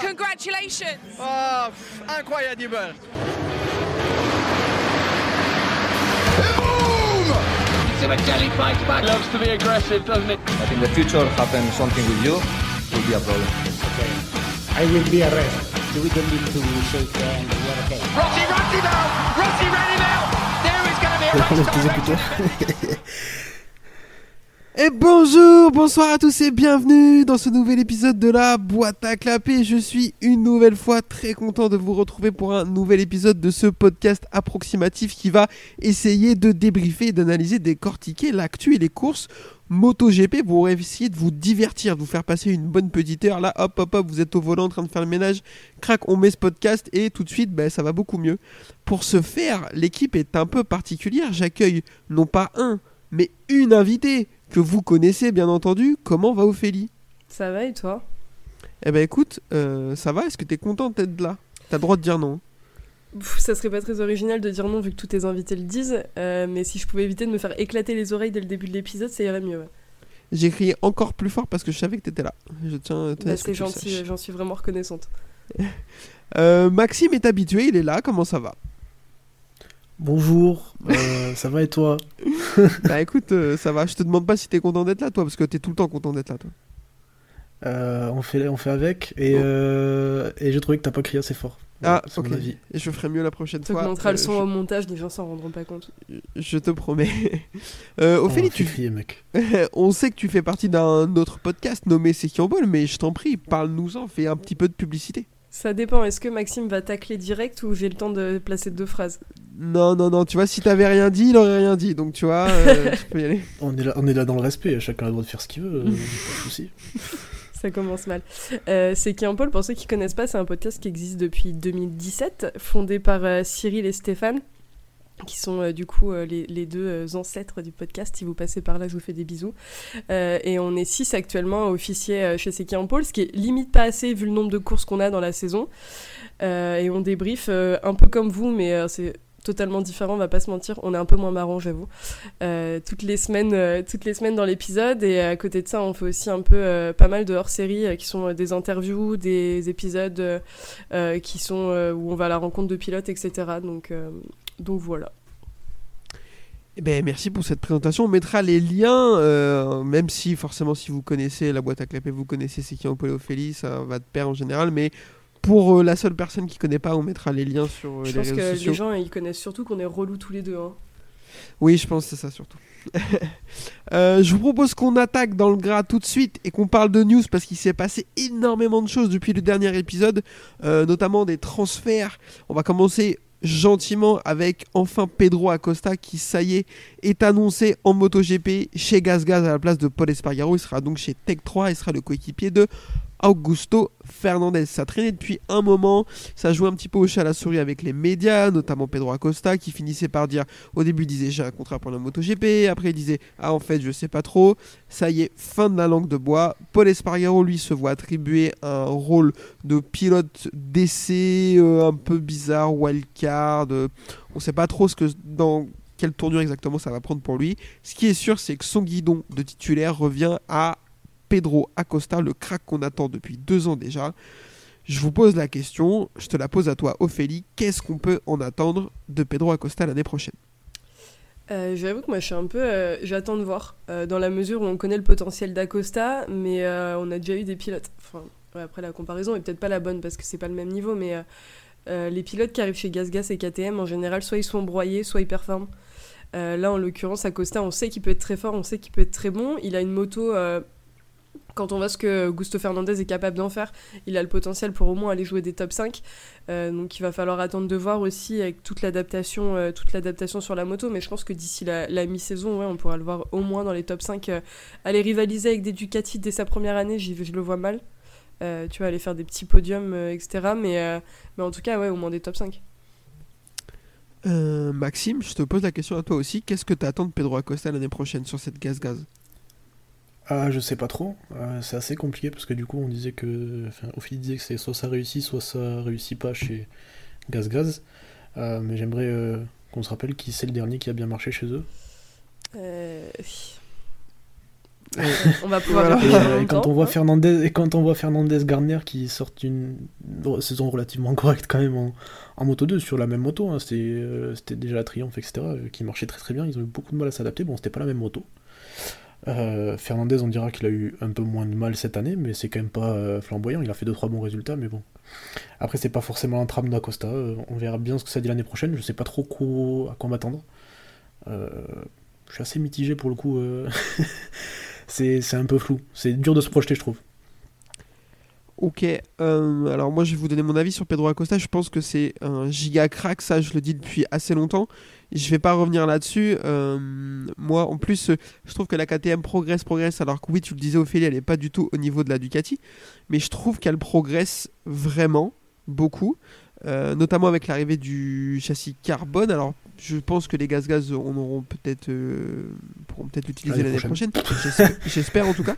Congratulations! Oh, incroyable! Jelly fights back. Loves to be aggressive, doesn't it? But in the future, happen something with you, will be a problem. Okay. I will be arrested. We don't need to shake hands. We are okay. Rossi runs him out! Rossi ran him out! There is going to be a race car. Et bonjour, bonsoir à tous et bienvenue dans ce nouvel épisode de la boîte à clapper. Je suis une nouvelle fois très content de vous retrouver pour un nouvel épisode de ce podcast approximatif qui va essayer de débriefer, d'analyser, décortiquer l'actu et les courses MotoGP pour essayer de vous divertir, de vous faire passer une bonne petite heure. Là, hop, hop, hop, vous êtes au volant en train de faire le ménage. Crac, on met ce podcast et tout de suite, ben, ça va beaucoup mieux. Pour ce faire, l'équipe est un peu particulière. J'accueille non pas un, mais une invitée que vous connaissez bien entendu. Comment va Ophélie? Ça va et toi? Eh ben écoute, euh, ça va, est-ce que t'es content d'être là? T'as le droit de dire non. Pff, Ça serait pas très original de dire non vu que tous tes invités le disent, euh, mais si je pouvais éviter de me faire éclater les oreilles dès le début de l'épisode, ça irait mieux. ouais. J'ai crié encore plus fort parce que je savais que t'étais là. Je tiens, à Bah, ce que gentil, j'en suis vraiment reconnaissante. Euh, Maxime est habitué, il est là, comment ça va? Bonjour, euh, ça va et toi Bah écoute, euh, ça va, je te demande pas si t'es content d'être là toi, parce que t'es tout le temps content d'être là toi. Euh, on, fait, on fait avec et, Oh. euh, et j'ai trouvé que t'as pas crié assez fort. Ah, ok. avis. Et je ferai mieux la prochaine Tu fois. augmenteras le son au montage, les gens s'en rendront pas compte. je, je te promets. Euh, Ophélie, tu, crier, mec. on sait que tu fais partie d'un autre podcast nommé C'est qui en bol, mais je t'en prie, parle-nous-en, fais un petit peu de publicité. Ça dépend, est-ce que Maxime va tacler direct ou j'ai le temps de placer deux phrases Non, non, non, tu vois, si t'avais rien dit, il aurait rien dit, donc tu vois, euh, tu peux y aller. On est, là, on est là dans le respect, chacun a le droit de faire ce qu'il veut, euh, pas de soucis. Ça commence mal. Euh, c'est qui en Paul, pour ceux qui connaissent pas, c'est un podcast qui existe depuis 2017, fondé par euh, Cyril et Stéphane, qui sont euh, du coup euh, les, deux euh, ancêtres du podcast. Si vous passez par là, je vous fais des bisous. Et on est six actuellement officiers chez qui en Paul, ce qui est limite pas assez vu le nombre de courses qu'on a dans la saison. Et on débrief un peu comme vous, mais c'est totalement différent, on va pas se mentir, on est un peu moins marrant, j'avoue. Toutes les semaines, toutes les semaines dans l'épisode, et à côté de ça, on fait aussi un peu pas mal de hors-série qui sont des interviews, des épisodes qui sont où on va à la rencontre de pilotes, etc. Donc, donc voilà. Eh ben, merci pour cette présentation. On mettra les liens, euh, même si forcément si vous connaissez la boîte à clapper, vous connaissez c'est qui en Ophélie, ça va de pair en général, mais pour euh, la seule personne qui connaît pas, on mettra les liens sur euh, Je les pense réseaux que sociaux. les gens ils connaissent surtout qu'on est relous tous les deux. Hein. Oui, je pense que c'est ça surtout. Euh, je vous propose qu'on attaque dans le gras tout de suite et qu'on parle de news parce qu'il s'est passé énormément de choses depuis le dernier épisode, euh, notamment des transferts. On va commencer gentiment avec enfin Pedro Acosta qui, ça y est, est annoncé en MotoGP chez GazGaz à la place de Paul Espargaro. Il sera donc chez Tech 3 et sera le coéquipier de Augusto Fernandez. Ça traînait depuis un moment, ça jouait un petit peu au chat à la souris avec les médias, notamment Pedro Acosta qui finissait par dire au début il disait j'ai un contrat pour la MotoGP, après il disait ah en fait je sais pas trop. Ça y est, fin de la langue de bois. Paul Espargaro lui se voit attribuer un rôle de pilote d'essai euh, un peu bizarre, wildcard. euh, on sait pas trop ce que dans quelle tournure exactement ça va prendre pour lui. Ce qui est sûr, c'est que son guidon de titulaire revient à Pedro Acosta, le crack qu'on attend depuis deux ans déjà. Je vous pose la question, je te la pose à toi Ophélie, qu'est-ce qu'on peut en attendre de Pedro Acosta l'année prochaine? Euh, J'avoue que moi je suis un peu. euh, J'attends de voir, euh, dans la mesure où on connaît le potentiel d'Acosta, mais euh, on a déjà eu des pilotes. Enfin, après la comparaison est peut-être pas la bonne parce que c'est pas le même niveau, mais les pilotes qui arrivent chez GasGas et KTM en général, soit ils sont broyés, soit ils performent. Là en l'occurrence, Acosta, on sait qu'il peut être très fort, on sait qu'il peut être très bon. Il a une moto. Quand on voit ce que Gusto Fernandez est capable d'en faire, il a le potentiel pour au moins aller jouer des top 5. Euh, donc il va falloir attendre de voir aussi avec toute l'adaptation euh, toute l'adaptation sur la moto. Mais je pense que d'ici la, mi-saison on pourra le voir au moins dans les top 5 euh, aller rivaliser avec des Ducati dès sa première année je le vois mal. Tu vas aller faire des petits podiums etc mais, en tout cas ouais au moins des top 5 Euh, Maxime, je te pose la question à toi aussi, qu'est-ce que tu attends de Pedro Acosta l'année prochaine sur cette gaz-gaz Ah, je sais pas trop, Euh, c'est assez compliqué parce que du coup on disait que. Enfin, Ophélie disait que c'est soit ça réussit, soit ça réussit pas chez Gaz Gaz. Euh, mais j'aimerais euh, qu'on se rappelle qui c'est le dernier qui a bien marché chez eux. On va pouvoir Voilà. Et, et quand on voit hein. Fernandez et quand on voit Fernandez Garner qui sortent une saison relativement correcte quand même en, en moto 2 sur la même moto, hein, c'était déjà la Triumph etc qui marchait très très bien, ils ont eu beaucoup de mal à s'adapter, bon c'était pas la même moto. Euh, Fernandez on dira qu'il a eu un peu moins de mal cette année mais c'est quand même pas euh, flamboyant, il a fait 2-3 bons résultats mais bon. Après c'est pas forcément un tram d'Acosta, euh, on verra bien ce que ça dit l'année prochaine, je sais pas trop quoi- à quoi m'attendre. Je suis assez mitigé pour le coup. c'est un peu flou. C'est dur de se projeter, je trouve. Ok, alors moi je vais vous donner mon avis sur Pedro Acosta. Je pense que c'est un giga crack, ça je le dis depuis assez longtemps. Je vais pas revenir là-dessus. Euh, moi en plus, je trouve que la KTM progresse, progresse. Alors que oui, tu le disais Ophélie, elle est pas du tout au niveau de la Ducati. Mais je trouve qu'elle progresse vraiment beaucoup. Euh, notamment avec l'arrivée du châssis carbone. Alors je pense que les gaz-gaz en auront peut-être euh, pourront peut-être l'utiliser L'année prochaine. J'espère- J'espère en tout cas.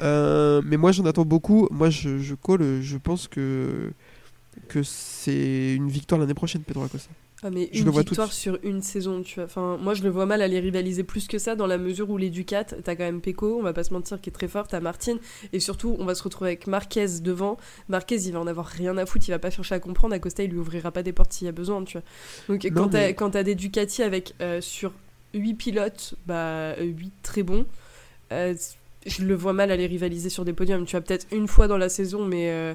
Euh, mais moi j'en attends beaucoup. Moi je, je colle, je pense que, que c'est une victoire l'année prochaine, Pedro Acosta. Ah, mais Je une le vois victoire sur une saison, tu vois. Enfin, moi, je le vois mal aller rivaliser plus que ça dans la mesure où les Ducat, t'as quand même Pecco, on va pas se mentir, qui est très fort, t'as Martin, et surtout, on va se retrouver avec Marquez devant. Marquez, il va en avoir rien à foutre, il va pas chercher à comprendre. Acosta, il lui ouvrira pas des portes s'il y a besoin, tu vois. Donc, Non, quand t'as mais- t'as des Ducati avec euh, sur 8 pilotes, bah, 8 très bons, euh, je le vois mal aller rivaliser sur des podiums. Tu vois, peut-être une fois dans la saison, mais. euh,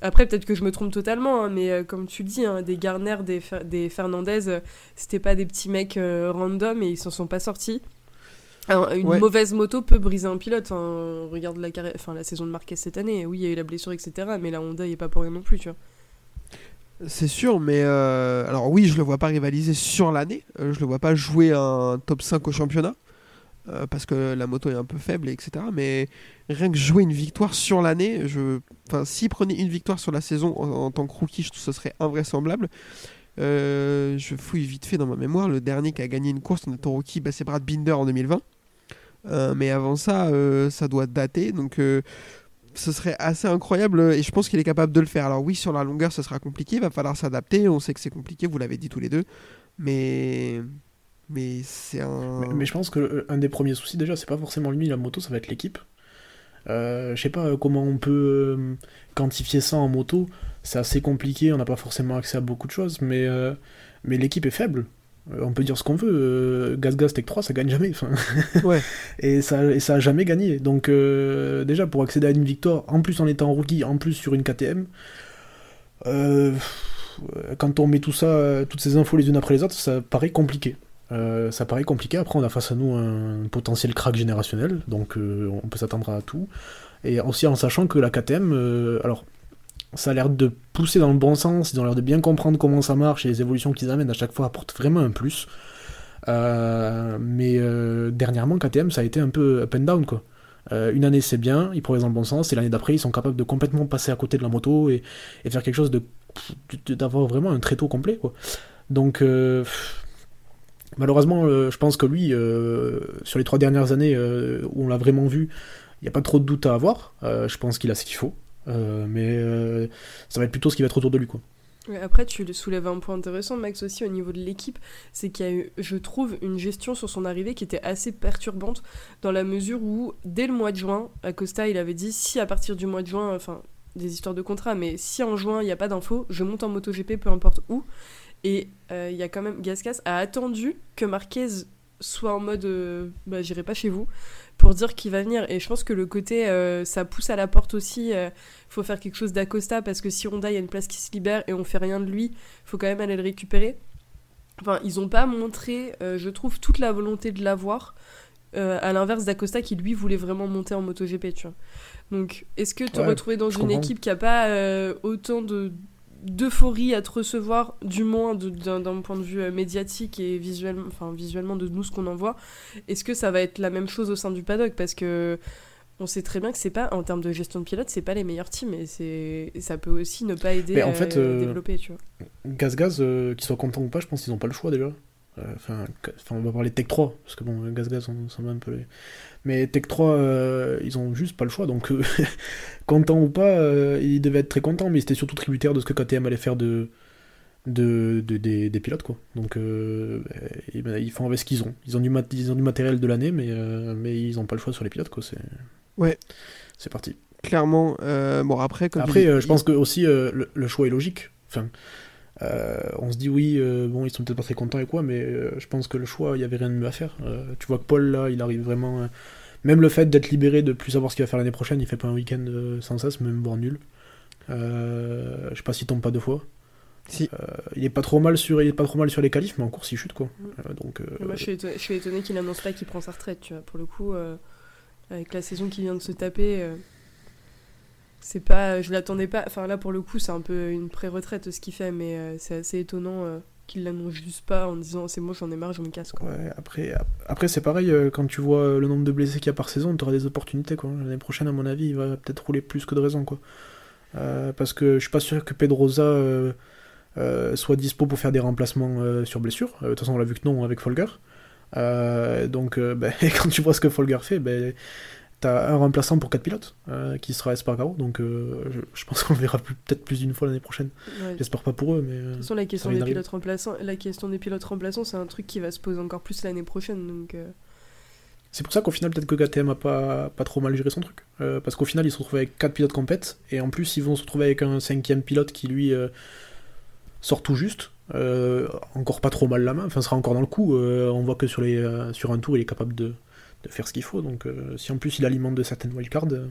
après, peut-être que je me trompe totalement, hein, mais euh, comme tu le dis, hein, des Garner, des, Fer- des Fernandez, euh, c'était pas des petits mecs euh, random et ils s'en sont pas sortis. Alors, une Ouais. mauvaise moto peut briser un pilote. hein. Regarde la, carrière- enfin, la saison de Marquez cette année. Oui, il y a eu la blessure, etc. Mais la Honda, il est pas pour rien non plus, tu vois. C'est sûr, mais euh, alors oui, je le vois pas rivaliser sur l'année. Je le vois pas jouer un top 5 au championnat. Euh, parce que la moto est un peu faible, et etc. Mais rien que jouer une victoire sur l'année, enfin, s'il prenait une victoire sur la saison en, tant que rookie, je trouve que ce serait invraisemblable. Euh, je fouille vite fait dans ma mémoire. Le dernier qui a gagné une course en étant rookie, bah, c'est Brad Binder en 2020. Euh, mais avant ça, ça doit dater. Donc ce serait assez incroyable et je pense qu'il est capable de le faire. Alors oui, sur la longueur, ce sera compliqué, il va falloir s'adapter. On sait que c'est compliqué, vous l'avez dit tous les deux. Mais mais c'est un. Mais, mais je pense que euh, un des premiers soucis, déjà, c'est pas forcément lui, la moto, ça va être l'équipe. Euh, je sais pas euh, comment on peut quantifier ça en moto. C'est assez compliqué, on n'a pas forcément accès à beaucoup de choses, mais, euh, mais l'équipe est faible. On peut dire ce qu'on veut. Gas Gas Tech 3, ça gagne jamais. enfin. Ouais. et, ça, et ça a jamais gagné. Donc, euh, déjà, pour accéder à une victoire, en plus en étant rookie, en plus sur une KTM, quand on met tout ça, toutes ces infos les unes après les autres, ça paraît compliqué. Euh, ça paraît compliqué. Après, on a face à nous un potentiel crack générationnel, donc euh, on peut s'attendre à tout. Et aussi en sachant que la KTM, euh, alors, ça a l'air de pousser dans le bon sens, ils ont l'air de bien comprendre comment ça marche et les évolutions qu'ils amènent à chaque fois apportent vraiment un plus. Mais dernièrement, KTM, ça a été un peu up and down, quoi. Une année c'est bien, ils progressent dans le bon sens, et l'année d'après ils sont capables de complètement passer à côté de la moto et, et faire quelque chose de d'avoir vraiment un tréteau complet quoi. Donc malheureusement euh, je pense que lui euh, sur les trois dernières années euh, où on l'a vraiment vu, il n'y a pas trop de doute à avoir. Je pense qu'il a ce qu'il faut, mais ça va être plutôt ce qui va être autour de lui quoi. Après, tu soulèves un point intéressant, Max, aussi au niveau de l'équipe. C'est qu'il y a eu, je trouve, une gestion sur son arrivée qui était assez perturbante dans la mesure où, dès le mois de juin, Acosta, il avait dit si à partir du mois de juin, enfin, des histoires de contrat, mais si en juin il n'y a pas d'infos, je monte en MotoGP, peu importe où. Et euh, il y a quand même, Gascas a attendu que Marquez soit en mode euh, bah, j'irai pas chez vous pour dire qu'il va venir. Et je pense que le côté euh, ça pousse à la porte aussi. euh, faut faire quelque chose d'Acosta parce que si Honda il y a une place qui se libère et on fait rien de lui, faut quand même aller le récupérer. Enfin, ils ont pas montré, euh, je trouve, toute la volonté de l'avoir. à l'inverse d'Acosta qui lui voulait vraiment monter en MotoGP, tu vois. Donc, est-ce que te Ouais, retrouver dans une comprends. équipe qui a pas autant de d'euphorie à te recevoir, du moins d'un point de vue euh, médiatique et visuellement, enfin visuellement de nous ce qu'on en voit, est-ce que ça va être la même chose au sein du paddock? Parce que on sait très bien que c'est pas, en termes de gestion de pilote, c'est pas les meilleurs teams et c'est ça peut aussi ne pas aider en à fait, euh, développer, tu vois. Gaz Gaz, euh, qu'ils soient contents ou pas, je pense qu'ils n'ont pas le choix déjà. Euh, Enfin, on va parler de Tech 3, parce que bon, Gaz Gaz, on s'en va un peu. Mais Tech 3, euh, ils ont juste pas le choix, donc euh, contents ou pas, euh, ils devaient être très contents, mais ils étaient surtout tributaires de ce que KTM allait faire de, de, de- des, des pilotes quoi. Donc et ben, ils font avec ce qu'ils ont. Ils ont du, mat- ils ont du matériel de l'année, mais, mais ils n'ont pas le choix sur les pilotes quoi. C'est Ouais. c'est parti. Clairement. bon, après, comme Après, je pense que aussi le, le choix est logique. Enfin, euh, on se dit oui, euh, bon, ils sont peut-être pas très contents et quoi, mais euh, je pense que le choix, il y avait rien de mieux à faire. Euh, tu vois que Paul là, il arrive vraiment. euh, même le fait d'être libéré, de plus savoir ce qu'il va faire l'année prochaine, il fait pas un week-end euh, sans cesse, même voire nul. Euh, je sais pas s'il tombe pas deux fois. Si. Euh, il est pas trop mal sur, il est pas trop mal sur les qualifs, mais en course il chute quoi. Mm. Euh, donc. euh, Moi, je suis étonnée, je suis étonnée qu'il annonce pas qu'il prend sa retraite, tu vois. Pour le coup, euh, avec la saison qui vient de se taper, euh, c'est pas. Je l'attendais pas. Enfin, là, pour le coup, c'est un peu une pré-retraite ce qu'il fait, mais euh, c'est assez étonnant euh, qu'il l'annonce juste pas en disant c'est bon, j'en ai marre, je me casse, quoi. Ouais, après, après c'est pareil, euh, quand tu vois le nombre de blessés qu'il y a par saison, tu auras des opportunités. quoi. L'année prochaine, à mon avis, il va peut-être rouler plus que de raison. Quoi. Parce que je suis pas sûr que Pedrosa soit dispo pour faire des remplacements sur blessure. De toute façon, on l'a vu que non avec Folger. Donc, ben, quand tu vois ce que Folger fait, ben, t'as un remplaçant pour 4 pilotes euh, qui sera Espargaro. Donc, euh, je, je pense qu'on le verra peut-être plus d'une fois l'année prochaine. Ouais. J'espère pas pour eux, mais. euh, De toute façon, la question, des pilotes remplaçants, la question des pilotes remplaçants, c'est un truc qui va se poser encore plus l'année prochaine. Donc, euh, C'est pour ça qu'au final, peut-être que KTM a pas, pas trop mal géré son truc. Parce qu'au final, ils se retrouvent avec 4 pilotes compètes, et en plus, ils vont se retrouver avec un cinquième pilote qui, lui, sort tout juste. Encore pas trop mal la main, enfin, sera encore dans le coup. On voit que sur, les, sur un tour, il est capable de, de faire ce qu'il faut. Donc, euh, si en plus, il alimente de certaines wildcards, euh,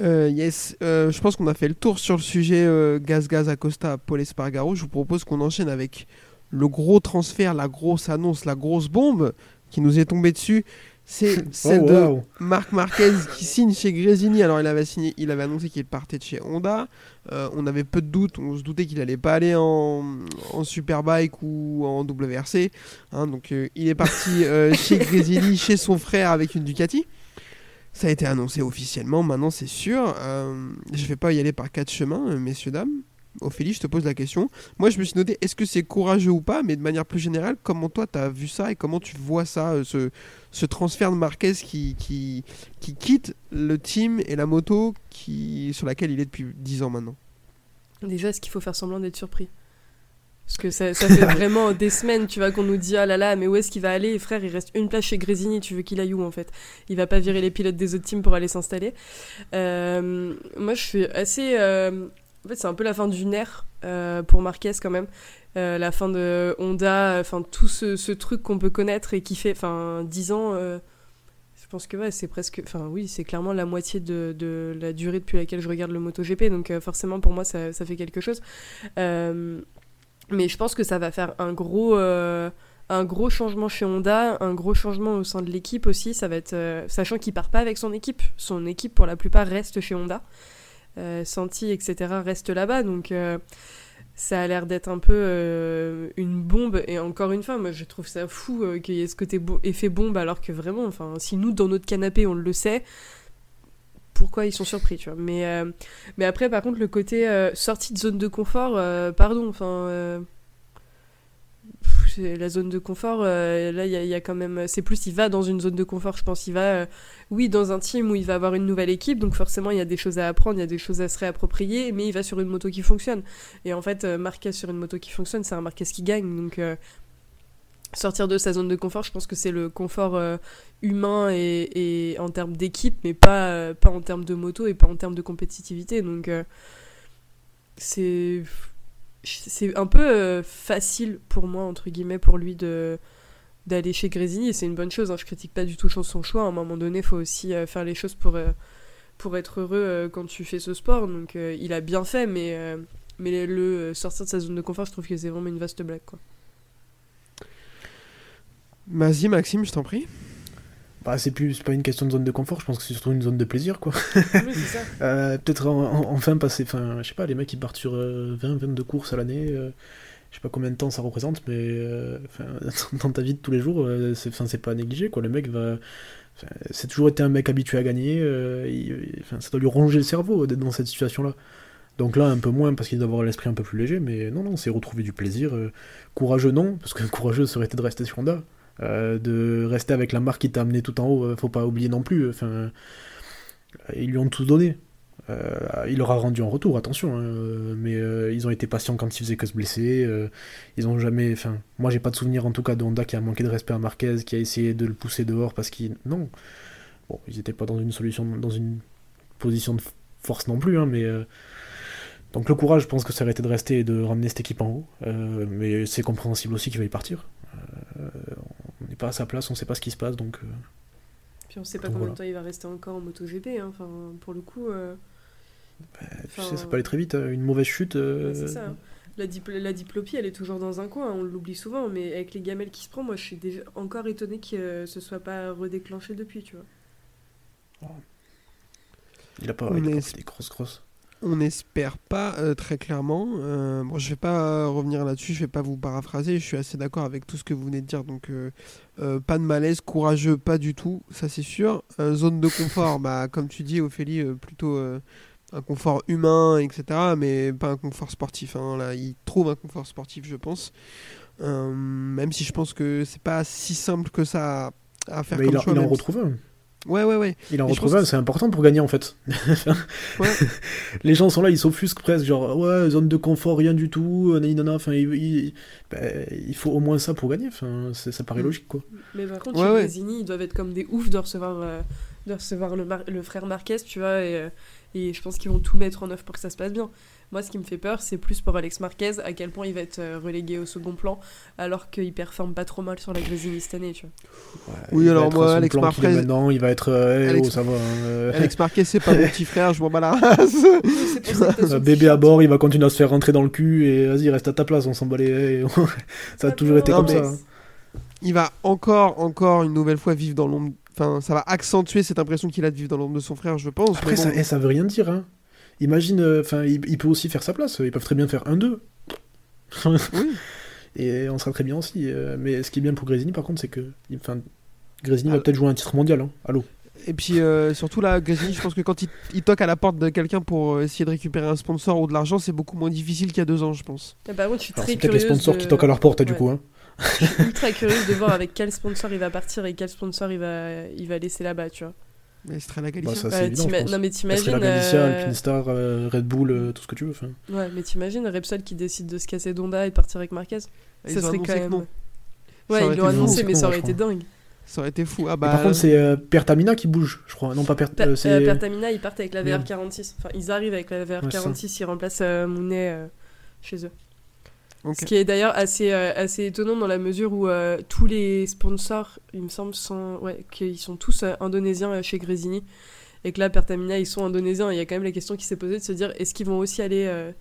Euh, yes, euh, je pense qu'on a fait le tour sur le sujet euh, Gaz Gaz Acosta Paul Espargaro. Je vous propose qu'on enchaîne avec le gros transfert, la grosse annonce, la grosse bombe qui nous est tombée dessus. C'est celle oh, de waouh. Marc Marquez qui signe chez Grésini. Alors il avait signé, il avait annoncé qu'il partait de chez Honda. Euh, on avait peu de doutes, on se doutait qu'il allait pas aller en, en Superbike ou en WRC. hein. donc euh, il est parti euh, chez Grésini, chez son frère avec une Ducati. Ça a été annoncé officiellement, maintenant c'est sûr. Je vais pas y aller par quatre chemins, messieurs, dames. Ophélie, je te pose la question. Moi, je me suis noté, est-ce que c'est courageux ou pas? Mais de manière plus générale, comment toi, tu as vu ça et comment tu vois ça, euh, ce, ce transfert de Marquez qui, qui, qui quitte le team et la moto qui, sur laquelle il est depuis 10 ans maintenant déjà, est-ce qu'il faut faire semblant d'être surpris? Parce que ça, ça fait vraiment des semaines, tu vois, qu'on nous dit ah là là, mais où est-ce qu'il va aller? Frère, il reste une place chez Grésini, tu veux qu'il aille où en fait? Il va pas virer les pilotes des autres teams pour aller s'installer. Euh, moi, je suis assez. euh, C'est un peu la fin d'une ère euh, pour Marquez quand même. Euh, la fin de Honda, enfin tout ce, truc qu'on peut connaître et qui fait, enfin 10 ans. euh, je pense que c'est presque, enfin oui, c'est clairement la moitié de, la durée depuis laquelle je regarde le MotoGP, donc forcément pour moi ça, ça fait quelque chose. Mais je pense que ça va faire un gros, un gros changement chez Honda, un gros changement au sein de l'équipe aussi. Ça va être, sachant qu'il part pas avec son équipe, son équipe pour la plupart reste chez Honda, Santi etc reste là-bas, donc. euh, ça a l'air d'être un peu euh, une bombe et encore une fois moi je trouve ça fou euh, qu'il y ait ce côté effet bombe alors que vraiment si nous dans notre canapé on le sait pourquoi ils sont surpris tu vois mais euh, mais après par contre le côté euh, sortie de zone de confort euh, pardon enfin euh, la zone de confort euh, là il y, a- quand même c'est plus il va dans une zone de confort je pense. Il va euh, oui dans un team où il va avoir une nouvelle équipe donc forcément il y a des choses à apprendre il y a des choses à se réapproprier mais il va sur une moto qui fonctionne. Et en fait euh, Marquez sur une moto qui fonctionne c'est un Marquez qui gagne. Donc sortir de sa zone de confort je pense que c'est le confort humain et, et en termes d'équipe mais pas pas en termes de moto et pas en termes de compétitivité. Donc c'est c'est un peu euh, facile pour moi entre guillemets pour lui de d'aller chez Grésini et c'est une bonne chose hein. je critique pas du tout son choix à un moment donné faut aussi euh, faire les choses pour euh, pour être heureux quand tu fais ce sport donc il a bien fait mais mais le sortir de sa zone de confort je trouve que c'est vraiment une vaste blague Vas-y, Maxime, je t'en prie. Bah, c'est plus pas une question de zone de confort, je pense que c'est surtout une zone de plaisir. quoi. oui c'est ça Euh, Peut-être en- en- enfin passer, enfin, je sais pas, les mecs qui partent sur euh, 20, 22 courses à l'année, euh, je sais pas combien de temps ça représente, mais euh, dans ta vie de tous les jours, euh, c'est c'est pas négligé quoi. Le mec va. C'est toujours été un mec habitué à gagner, euh, il- ça doit lui ronger le cerveau d'être dans cette situation-là. Donc là, un peu moins parce qu'il doit avoir l'esprit un peu plus léger, mais non, non, c'est retrouver du plaisir. euh, courageux, non, parce que courageux ça aurait été de rester sur Honda. Euh, de rester avec la marque qui t'a amené tout en haut, euh, faut pas oublier non plus. Enfin, ils lui ont tout donné. Euh, il leur a rendu en retour, attention, hein, euh, mais euh, ils ont été patients quand ils faisaient que se blesser. euh, ils ont jamais. Enfin, moi, j'ai pas de souvenir en tout cas de Honda qui a manqué de respect à Marquez, qui a essayé de le pousser dehors parce qu'il. Non. Bon, ils étaient pas dans une solution, dans une position de force non plus, hein, mais. euh, donc le courage, je pense que ça aurait été de rester et de ramener cette équipe en haut. Euh, mais c'est compréhensible aussi qu'il y partir. Pas à sa place, on sait pas ce qui se passe, donc. euh, Puis on sait pas Donc combien voilà. de temps il va rester encore en MotoGP. Hein. Enfin, pour le coup, euh, tu Enfin, sais, ça peut aller très vite. hein, Une mauvaise chute. euh, ouais, c'est ça. hein. La, dipl- la diplopie, elle est toujours dans un coin, on l'oublie souvent, mais avec les gamelles qui se prend, moi je suis déjà encore étonnée que euh, ce soit pas redéclenché depuis, tu vois. Il a pas, On il a pas est- fait des grosses grosses. On n'espère pas euh, très clairement. Euh, bon, je vais pas euh, revenir là-dessus, je vais pas vous paraphraser. Je suis assez d'accord avec tout ce que vous venez de dire. Donc, euh, pas de malaise, courageux, pas du tout, ça c'est sûr. Zone de confort, bah, comme tu dis, Ophélie, plutôt un confort humain, etc. Mais pas un confort sportif. hein. Là, il trouve un confort sportif, je pense. Même si je pense que c'est pas si simple que ça à, faire Mais comme il, choix. il en retrouve un. Ouais, ouais, ouais. Il en retrouve un, c'est important pour gagner en fait. Ouais. Les gens sont là, ils s'offusquent presque, genre ouais, zone de confort, rien du tout, nanana, enfin, il, il- ben, il faut au moins ça pour gagner, enfin, ça paraît Mm. logique quoi. Mais par contre, Ouais, chez ouais. Grésini, ils doivent être comme des oufs de recevoir, euh, de recevoir le, mar- le frère Marquez, tu vois, et, euh, et je pense qu'ils vont tout mettre en œuvre pour que ça se passe bien. Moi, ce qui me fait peur, c'est plus pour Alex Marquez, à quel point il va être euh, relégué au second plan, alors qu'il performe pas trop mal sur la Grésini cette année, tu vois. Ouais, Oui, alors moi, Alex Marquez- maintenant, il va être, euh, eh, Alex- oh, ça va, euh, Alex Marquez, c'est pas mon petit frère, je m'en bats la race. Bébé à bord, il va continuer à se faire rentrer dans le cul et vas-y, reste à ta place, on s'en bat les. ça a toujours été Non, comme ça. hein. il va encore, encore une nouvelle fois vivre dans l'ombre. Enfin, ça va accentuer cette impression qu'il a de vivre dans l'ombre de son frère, je pense. Après, mais ça, bon. eh, ça veut rien dire. Hein. Imagine, euh, enfin, il, il peut aussi faire sa place. Ils peuvent très bien faire 1-2. Oui. Et on sera très bien aussi. euh, mais ce qui est bien pour Grésini, par contre, c'est que. Enfin, Grésini va Ah. peut-être jouer un titre mondial. Hein. Allô Et puis euh, surtout là, Grésini, je pense que quand il, il toque à la porte de quelqu'un pour essayer de récupérer un sponsor ou de l'argent, c'est beaucoup moins difficile qu'il y a deux ans, je pense. Et par contre, je suis Alors, très c'est peut-être les sponsors de- qui toquent à leur porte, du Ouais. coup. Hein. Je suis ultra curieuse de voir avec quel sponsor il va partir et quel sponsor il va, il va laisser là-bas, tu vois. Mais Estrella Galicia. Bah, ça, évident. je pense. non, mais t'imagines. Estrella Galicia, euh, Alpine Star, euh, Red Bull, euh, tout ce que tu veux. enfin. Ouais, mais t'imagines Repsol qui décide de se casser d'Onda et de partir avec Marquez? Ils Ça serait annoncé quand même. non. Ouais, ils l'ont annoncé, mais ça aurait été dingue. Ça aurait été fou. Ah Et bah. par contre, c'est euh, Pertamina qui bouge, je crois. Non, pas Pert. Per- euh, c'est- euh, Pertamina, ils partent avec la Merde. VR46. Enfin, ils arrivent avec la Ouais, VR46, ils remplacent euh, Mounet euh, chez eux. Ce qui est d'ailleurs assez, euh, assez étonnant dans la mesure où euh, tous les sponsors, il me semble, sont, ouais, qu'ils sont tous euh, indonésiens euh, chez Grésini. Et que là, Pertamina, ils sont indonésiens. Il y a quand même la question qui s'est posée de se dire est-ce qu'ils vont aussi aller euh,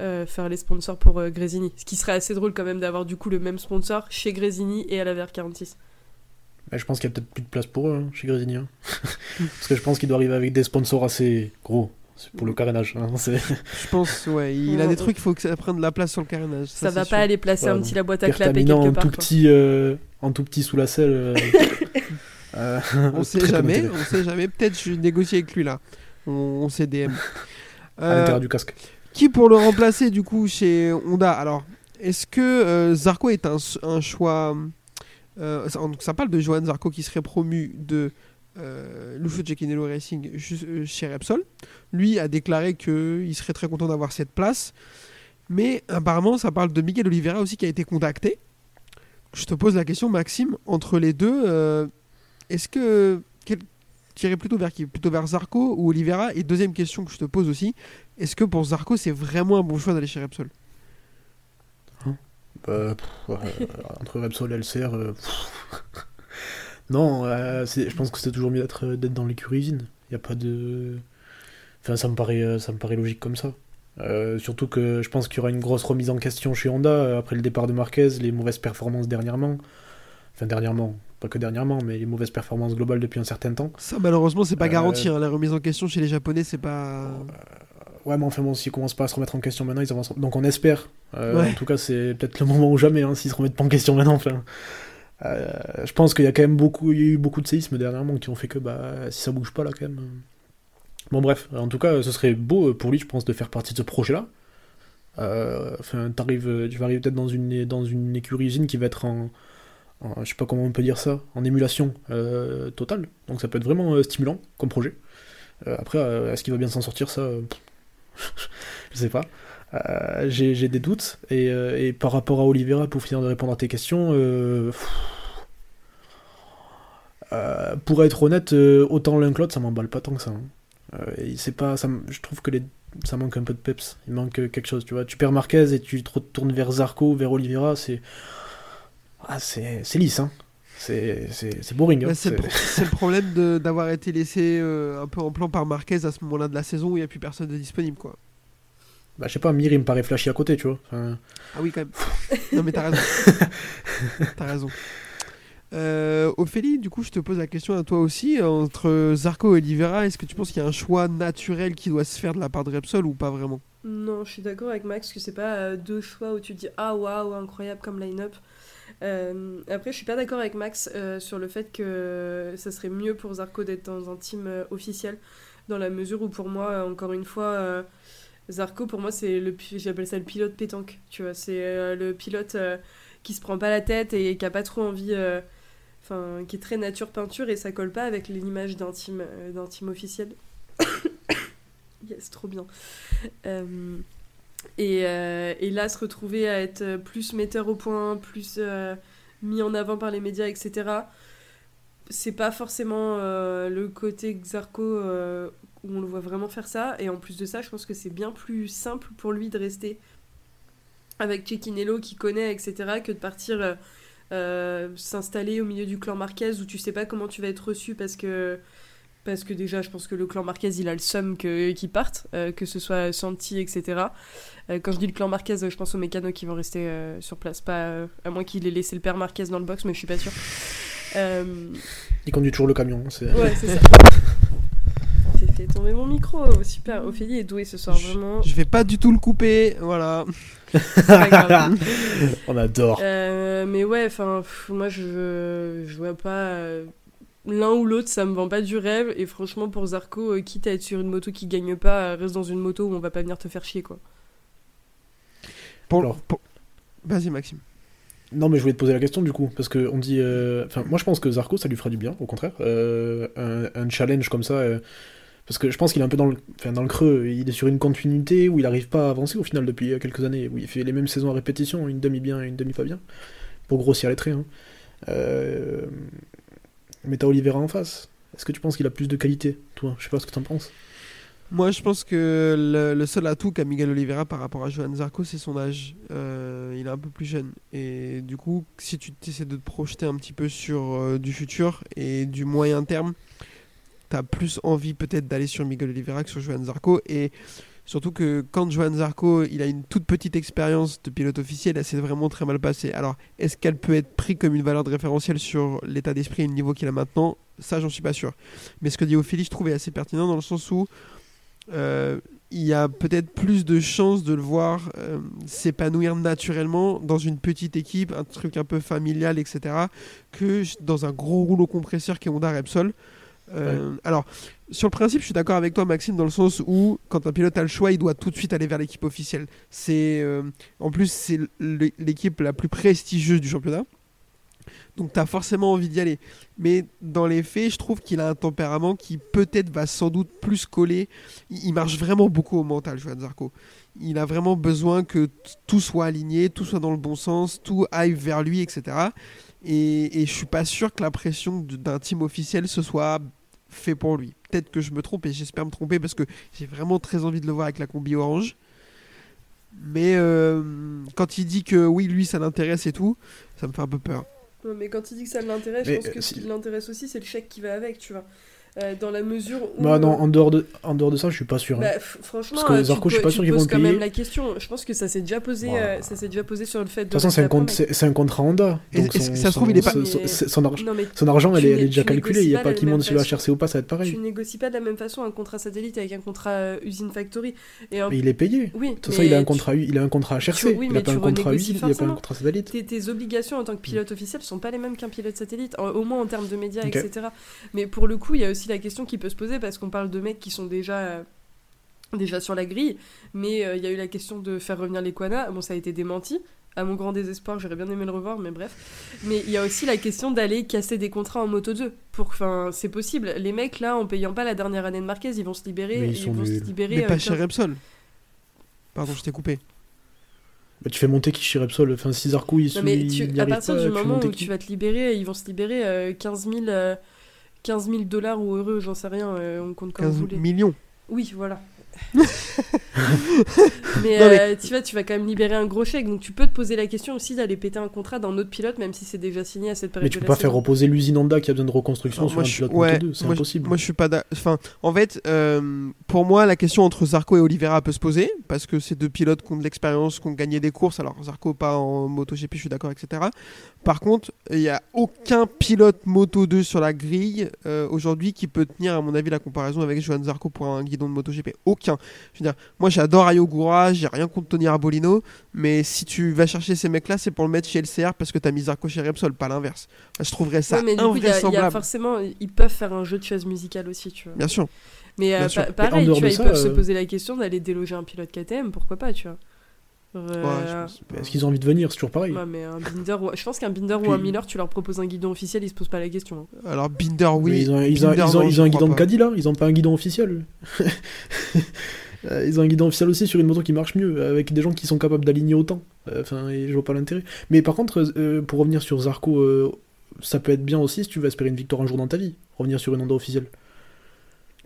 euh, faire les sponsors pour euh, Grésini? Ce qui serait assez drôle quand même d'avoir du coup le même sponsor chez Grésini et à la VR46. Bah, je pense qu'il y a peut-être plus de place pour eux hein, chez Grésini. hein. Parce que je pense qu'il doit arriver avec des sponsors assez gros. C'est pour le carénage. hein, Je pense, ouais. Il a On- des trucs, il faut que ça prenne de la place sur le carénage. Ça, va c'est pas sûr. aller placer un petit la boîte à clapper quelque en part. tout quoi. petit, euh, en tout petit sous la selle. euh, euh, On sait jamais, on sait jamais. Peut-être je négocie avec lui là. On, on sait DM. À Euh, l'intérieur du casque. Qui pour le remplacer du coup chez Honda? Alors, est-ce que euh, Zarco est un, un choix euh, ça, donc, ça parle de Johan Zarco qui serait promu de euh, Lucio Cecchinello Racing euh, chez Repsol. Lui a déclaré qu'il serait très content d'avoir cette place. Mais apparemment, ça parle de Miguel Oliveira aussi qui a été contacté. Je te pose la question, Maxime, entre les deux, euh, est-ce que quel, tu irais plutôt vers qui? Plutôt vers Zarco ou Oliveira? Et deuxième question que je te pose aussi, est-ce que pour Zarco, c'est vraiment un bon choix d'aller chez Repsol? Bah, pff, ouais, entre Repsol et LCR. euh. Non, euh, je pense que c'est toujours mieux d'être d'être dans l'écurie usine. Il a pas de. Enfin, ça me paraît, euh, ça me paraît logique comme ça. Euh, surtout que je pense qu'il y aura une grosse remise en question chez Honda euh, après le départ de Marquez, les mauvaises performances dernièrement. Enfin, dernièrement, pas que dernièrement, mais les mauvaises performances globales depuis un certain temps. Ça, malheureusement, c'est pas Euh, garanti. hein. La remise en question chez les Japonais, c'est pas. Ouais, mais enfin bon, s'ils commencent pas à se remettre en question maintenant, ils avancent. Donc on espère. Euh, Ouais. En tout cas, c'est peut-être le moment ou jamais, hein, s'ils se remettent pas en question maintenant. Enfin, euh, je pense qu'il y a quand même beaucoup, il y a eu beaucoup de séismes dernièrement qui ont fait que bah, si ça bouge pas là, quand même. euh. Bon, bref, en tout cas, ce serait beau pour lui, je pense, de faire partie de ce projet-là. Euh, t'arrives, tu vas arriver peut-être dans une, dans une écurie usine qui va être en, je sais pas comment on peut dire ça, en émulation euh, totale. Donc ça peut être vraiment euh, stimulant comme projet. Euh, après, euh, est-ce qu'il va bien s'en sortir Ça, euh, je sais pas. Euh, J'ai des doutes. Et, euh, et par rapport à Oliveira, pour finir de répondre à tes questions, euh, pour être honnête, autant l'un que l'autre, ça m'emballe pas tant que ça. hein. Et pas, je trouve que les, ça manque un peu de peps. Il manque quelque chose, tu vois. Tu perds Marquez et tu te retournes vers Zarco, vers Oliveira, c'est. Ah, c'est lisse, hein. C'est boring. hein. C'est le, problème d'avoir été laissé un peu en plan par Marquez à ce moment-là de la saison où il n'y a plus personne de disponible. quoi. Bah, je sais pas, Mir, il me paraît flashy à côté, tu vois. Enfin, Ah oui, quand même. non, mais t'as raison. t'as raison. Euh, Ophélie, du coup, je te pose la question à toi aussi. Entre Zarco et Oliveira, est-ce que tu penses qu'il y a un choix naturel qui doit se faire de la part de Repsol ou pas vraiment? Non, je suis d'accord avec Max que c'est pas euh, deux choix où tu te dis ah waouh incroyable comme line-up. Euh, après, je suis pas d'accord avec Max euh, sur le fait que ça serait mieux pour Zarco d'être dans un team euh, officiel, dans la mesure où pour moi, encore une fois, euh, Zarco pour moi c'est le j'appelle ça le pilote pétanque. Tu vois, c'est euh, le pilote euh, qui se prend pas la tête et qui a pas trop envie. euh, Enfin, qui est très nature peinture et ça colle pas avec l'image d'un team, d'un team officiel. yes, trop bien. Euh, et, là, se retrouver à être plus metteur au point, plus mis en avant par les médias, etc., c'est pas forcément le côté Xarco euh, où on le voit vraiment faire ça. Et en plus de ça, je pense que c'est bien plus simple pour lui de rester avec Cecchinello qui connaît, etc., que de partir euh, euh, s'installer au milieu du clan Marquez où tu sais pas comment tu vas être reçu parce que parce que déjà je pense que le clan Marquez il a le seum que qu'ils partent euh, que ce soit Santi etc Euh, quand je dis le clan Marquez je pense aux mécanos qui vont rester euh, sur place pas euh, à moins qu'il ait laissé le père Marquez dans le box mais je suis pas sûre Euh, il conduit toujours le camion. c'est- ouais c'est ça tomber mon micro super Ophélie est douée ce soir vraiment Je vais pas du tout le couper, voilà. c'est pas grave On adore. Euh, mais ouais, enfin, moi je, je vois pas. euh, L'un ou l'autre, ça me vend pas du rêve. Et franchement, pour Zarco, euh, quitte à être sur une moto qui gagne pas, reste dans une moto où on va pas venir te faire chier, quoi. Pour, Alors. pour- Vas-y, Maxime. Non, mais je voulais te poser la question du coup, parce que on dit. euh, Enfin, moi je pense que Zarco ça lui fera du bien, au contraire. Euh, un, un challenge comme ça. euh, Parce que je pense qu'il est un peu dans le, creux. Il est sur une continuité où il n'arrive pas à avancer au final depuis quelques années. Où il fait les mêmes saisons à répétition, une demi bien et une demi pas bien. Pour grossir les traits. Hein. Euh... Mais t'as Oliveira en face. Est-ce que tu penses qu'il a plus de qualité, toi? Je sais pas ce que t'en penses. Moi, je pense que le, le seul atout qu'a Miguel Oliveira par rapport à Johan Zarco, c'est son âge. Euh, il est un peu plus jeune. Et du coup, si tu essaies de te projeter un petit peu sur euh, du futur et du moyen terme, tu as plus envie peut-être d'aller sur Miguel Oliveira que sur Johan Zarco. Et surtout que quand Johan Zarco, il a une toute petite expérience de pilote officiel, elle s'est vraiment très mal passée. Alors, est-ce qu'elle peut être prise comme une valeur de référentiel sur l'état d'esprit et le niveau qu'il a maintenant? Ça, j'en suis pas sûr. Mais ce que dit Ophélie, je trouve est assez pertinent dans le sens où euh, il y a peut-être plus de chances de le voir euh, s'épanouir naturellement dans une petite équipe, un truc un peu familial, etc., que dans un gros rouleau compresseur qui est Honda Repsol. Euh, Alors, sur le principe, je suis d'accord avec toi, Maxime, dans le sens où quand un pilote a le choix, il doit tout de suite aller vers l'équipe officielle. C'est, euh, en plus, c'est l'équipe la plus prestigieuse du championnat. Donc, tu as forcément envie d'y aller. Mais dans les faits, je trouve qu'il a un tempérament qui peut-être va sans doute plus coller. Il marche vraiment beaucoup au mental, Johan Zarco. Il a vraiment besoin que tout soit aligné, tout soit dans le bon sens, tout aille vers lui, etc. Et, et je suis pas sûr que la pression d'un team officiel ce soit fait pour lui. Peut-être que je me trompe et j'espère me tromper parce que j'ai vraiment très envie de le voir avec la combi orange. Mais euh, quand il dit que oui, lui, ça l'intéresse et tout, ça me fait un peu peur. Mais quand il dit que ça l'intéresse, je pense que euh, ce si- qui l'intéresse aussi, c'est le chèque qui va avec, tu vois. Euh, dans la mesure où. Bah non, en dehors de, en dehors de ça, je suis pas sûr. hein. Bah, franchement, Parce que euh, tu Zarco, je suis pas sûr qu'ils vont le quand même payer. la question. Je pense que ça s'est déjà posé, Voilà. euh, ça s'est déjà posé sur le fait de. De toute façon, c'est un, compte- c'est un contrat Honda. Donc ça se trouve, son- il est pas- son- Mais- son- son argent, Non, son argent, elle est, elle né- est déjà calculée. Il n'y a pas qui monte même sur la façon. HRC ou pas, ça va être pareil. tu négocies pas de la même façon un contrat satellite avec un contrat euh, usine factory. Et en- Mais il est payé. Oui, De toute façon, il a un contrat, il a un contrat HRC. il a pas un contrat usine, il a pas un contrat satellite. tes, obligations en tant que pilote officiel sont pas les mêmes qu'un pilote satellite, au moins en termes de médias, etc. Mais pour le coup, il y a aussi la question qui peut se poser parce qu'on parle de mecs qui sont déjà, euh, déjà sur la grille, mais euh, il y a eu la question de faire revenir les Quana. Bon, ça a été démenti. À mon grand désespoir, j'aurais bien aimé le revoir, mais bref. Mais il y a aussi la question d'aller casser des contrats en Moto 2. Pour, enfin, c'est possible. Les mecs là, en payant pas la dernière année de Marquez, ils vont se libérer. Mais ils ils sont vont se libérer. Mais euh, pas 15 chez Repsol. Pardon, je t'ai coupé. Bah, tu fais monter qui chez Repsol? Enfin, si Zarco il, Non, mais tu- à partir pas, du moment où qui? tu vas te libérer, ils vont se libérer euh, 15 000, euh, 15 000 dollars ou euros, j'en sais rien, euh, on compte comme 15 vous voulez. millions. Oui, voilà. mais, Non, mais- euh, tu vois, tu vas quand même libérer un gros chèque, donc tu peux te poser la question aussi d'aller péter un contrat d'un autre pilote, même si c'est déjà signé à cette période Mais tu peux pas faire reposer l'usine Honda qui a besoin de reconstruction Non, sur un je, pilote ouais, Moto 2, c'est moi, je- impossible. moi, je suis pas d'a- Enfin, en fait, euh, pour moi, la question entre Zarco et Oliveira peut se poser parce que c'est deux pilotes qui ont de l'expérience, qui ont gagné des courses. Alors Zarco pas en MotoGP, je suis d'accord, etc. Par contre, il n'y a aucun pilote Moto 2 sur la grille euh, aujourd'hui qui peut tenir, à mon avis, la comparaison avec Johan Zarco pour un guidon de MotoGP. Aucun. Je veux dire, moi, j'adore Ayogura, j'ai rien contre Tony Arbolino, mais si tu vas chercher ces mecs-là, c'est pour le mettre chez LCR parce que t'as mis Zarco chez Repsol, pas l'inverse. Enfin, je trouverais ça Ouais, mais du coup, il y a- y a, invraisemblable. forcément, ils peuvent faire un jeu de chaise musicale aussi, tu vois. Bien sûr. Mais euh, pa- pareil, tu vois, ils ça, peuvent se euh, poser la question d'aller déloger un pilote KTM, pourquoi pas, tu vois. Euh, Ouais. Est-ce qu'ils ont envie de venir C'est toujours pareil. ouais, mais un Binder, ou- je pense qu'un Binder Puis- ou un Miller, tu leur proposes un guidon officiel, ils se posent pas la question. hein. Alors Binder, oui. Mais ils ont, ils ont- Binder, ils ont- non, ils je ont un guidon de caddie là Ils ont pas un guidon officiel Euh, Ils ont un guidon officiel aussi sur une moto qui marche mieux, avec des gens qui sont capables d'aligner autant. Euh, Enfin, et je vois pas l'intérêt. Mais par contre, euh, pour revenir sur Zarco, euh, ça peut être bien aussi si tu veux espérer une victoire un jour dans ta vie. Revenir sur une Honda officielle.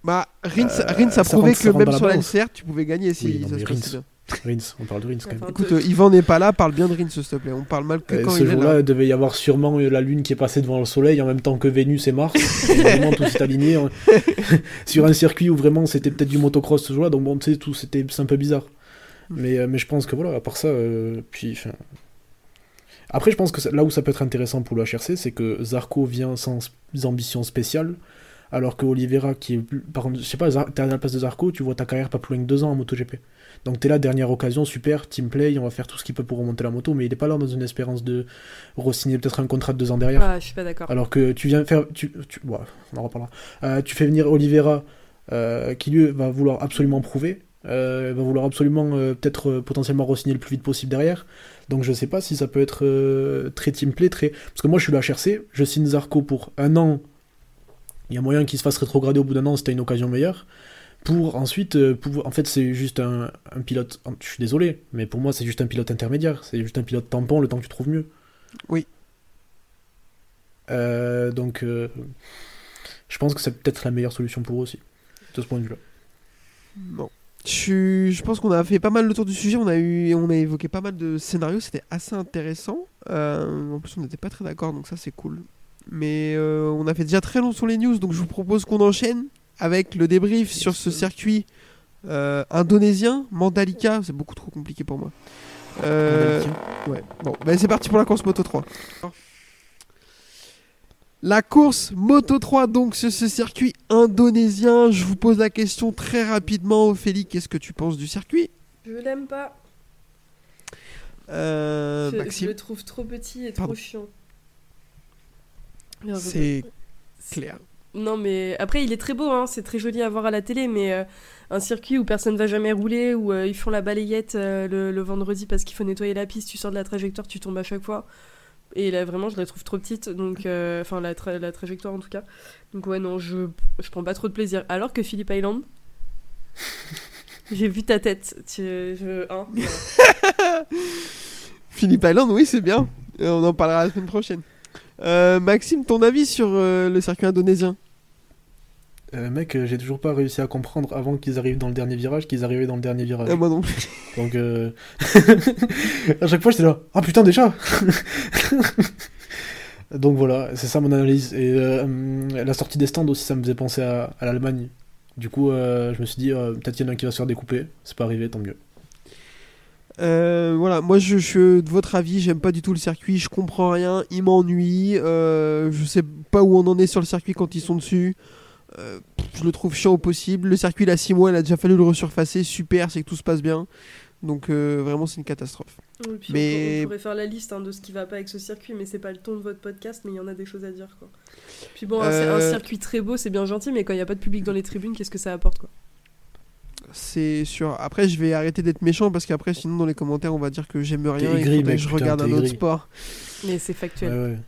Bah, Rins, Euh, Rins a ça prouvé que même sur la. LCR, tu pouvais gagner si Oui, non, ça se Rins. Rins, on parle de Rins quand même. Écoute, te- euh, Yvan n'est pas là, parle bien de Rins, s'il te plaît. On parle mal que Euh, quand ce il est jour-là, là. il devait y avoir sûrement euh, la Lune qui est passée devant le Soleil en même temps que Vénus et Mars. Et vraiment, tout s'est aligné hein. sur un circuit où vraiment c'était peut-être du motocross ce jour-là. Donc bon, tu sais, tout c'était c'est un peu bizarre. Mm. Mais, euh, mais je pense que voilà, à part ça, euh, puis. Après, je pense que ça- là où ça peut être intéressant pour le HRC, c'est que Zarco vient sans ambition spéciale, alors que Oliveira, qui est plus. Par contre, je sais pas, t'es à la place de Zarco, tu vois ta carrière pas plus loin que deux ans en MotoGP. Donc t'es là, dernière occasion, super, team play, on va faire tout ce qu'il peut pour remonter la moto, mais il est pas là dans une espérance de re-signer peut-être un contrat de deux ans derrière. Ah, je suis pas d'accord. Alors que tu viens faire. Tu, tu- ouais, on en reparlera. Euh, tu fais venir Oliveira, euh, qui lui va vouloir absolument prouver, euh, va vouloir absolument peut-être potentiellement re-signer le plus vite possible derrière. Donc je sais pas si ça peut être très team play, très. Parce que moi je suis le HRC, je signe Zarco pour un an. Il y a moyen qu'il se fasse rétrograder au bout d'un an si t'as une occasion meilleure. Pour ensuite euh, pouvoir. En fait, c'est juste un, un pilote. Je suis désolé, mais pour moi, c'est juste un pilote intermédiaire. C'est juste un pilote tampon le temps que tu trouves mieux. Oui. Euh, donc, euh, je pense que c'est peut-être la meilleure solution pour eux aussi, de ce point de vue-là. Bon. Je, je pense qu'on a fait pas mal le tour du sujet. On a, eu, on a évoqué pas mal de scénarios. C'était assez intéressant. Euh, en plus, on n'était pas très d'accord, donc ça, c'est cool. Mais euh, on a fait déjà très long sur les news, donc je vous propose qu'on enchaîne avec le débrief sur ce circuit euh, indonésien, Mandalika. C'est beaucoup trop compliqué pour moi. Euh, Ouais, bon, bah, c'est parti pour la course Moto 3. La course Moto 3, donc sur ce circuit indonésien, je vous pose la question très rapidement, Ophélie, qu'est-ce que tu penses du circuit? Je l'aime pas. Euh, je, le trouve trop petit et Pardon. trop chiant. C'est clair. Non, mais après, il est très beau, hein, c'est très joli à voir à la télé, mais euh, un circuit où personne va jamais rouler, où euh, ils font la balayette euh, le, le vendredi parce qu'il faut nettoyer la piste, tu sors de la trajectoire, tu tombes à chaque fois. Et là, vraiment, je la trouve trop petite, donc enfin, la, tra- la trajectoire en tout cas. Donc, ouais, non, je, je prends pas trop de plaisir. Alors que Philippe Island, j'ai vu ta tête. Tu, je, hein, voilà. Philippe Island, oui, c'est bien. On en parlera la semaine prochaine. Euh, Maxime, ton avis sur euh, le circuit indonésien Euh, mec, j'ai toujours pas réussi à comprendre avant qu'ils arrivent dans le dernier virage qu'ils arrivaient dans le dernier virage. Euh, Moi non plus. Donc, à chaque fois, j'étais là. Ah putain, déjà Donc voilà, c'est ça mon analyse. Et la sortie des stands aussi, ça me faisait penser à, à l'Allemagne. Du coup, je me suis dit, peut-être qu'il y en a un qui va se faire découper. C'est pas arrivé, tant mieux. Euh, voilà, moi je, suis de votre avis, j'aime pas du tout le circuit, je comprends rien, il m'ennuie, euh, je sais pas où on en est sur le circuit quand ils sont dessus. Euh, je le trouve chiant au possible. Le circuit, il a 6 mois, il a déjà fallu le resurfacer. Super, c'est que tout se passe bien. Donc, euh, vraiment, c'est une catastrophe. Mais- on, pour- on pourrait faire la liste hein, de ce qui va pas avec ce circuit, mais c'est pas le ton de votre podcast, mais il y en a des choses à dire. Quoi. Puis bon, un- Euh, un, circuit très beau, c'est bien gentil, mais quand il n'y a pas de public dans les tribunes, qu'est-ce que ça apporte quoi? C'est sûr. Après, je vais arrêter d'être méchant parce qu'après, sinon, dans les commentaires, on va dire que j'aime rien et que je putain, regarde un autre sport. Mais c'est factuel. Ouais, ouais.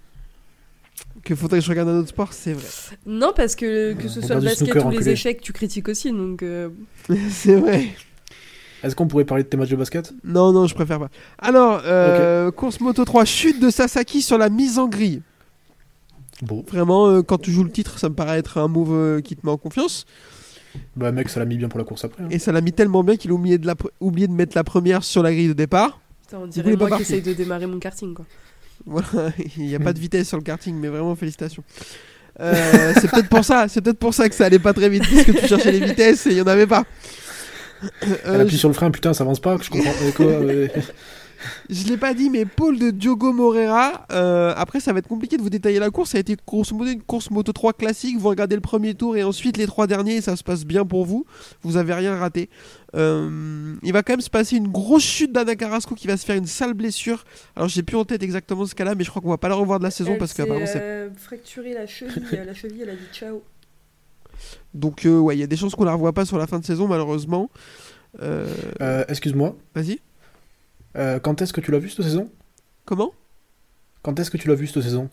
Que faudrait que je regarde un autre sport, c'est vrai. Non, parce que que ce On soit le basket snooker, ou les échecs, tu critiques aussi. Donc, euh, c'est vrai. Est-ce qu'on pourrait parler de tes matchs de basket? Non, non, je préfère pas. Alors, euh, course moto 3, chute de Sasaki sur la mise en grille. Bon. Vraiment, euh, quand tu joues le titre, ça me paraît être un move euh, qui te met en confiance. Bah, mec, ça l'a mis bien pour la course après. hein. Et ça l'a mis tellement bien qu'il a oublié de, la pr- oublié de mettre la première sur la grille de départ. putain, on dirait il est pas moi qui essaye de démarrer mon karting. Quoi. Voilà, il n'y a pas de vitesse sur le karting, mais vraiment félicitations. Euh, c'est peut-être pour ça, c'est peut-être pour ça que ça allait pas très vite, parce que tu cherchais les vitesses et il y en avait pas. Elle Euh, appuie je, sur le frein, putain, ça avance pas, je comprends. euh, quoi, euh, je l'ai pas dit, mais Paul de Diogo Morera. euh, après, ça va être compliqué de vous détailler la course. Ça a été grosso modo une course Moto 3 classique. Vous regardez le premier tour et ensuite les trois derniers, et ça se passe bien pour vous. Vous avez rien raté. Euh, il va quand même se passer une grosse chute d'Anna Carrasco qui va se faire une sale blessure. Alors, j'ai plus en tête exactement ce cas-là, mais je crois qu'on va pas la revoir de la saison Elle parce qu'apparemment c'est euh, fracturé la cheville. la cheville, elle a dit ciao. Donc euh, ouais, il y a des chances qu'on la revoie pas sur la fin de saison malheureusement. Euh, euh, Excuse-moi, Vas-y. Euh, quand est-ce que tu l'as vu cette saison? Comment? Quand est-ce que tu l'as vu cette saison?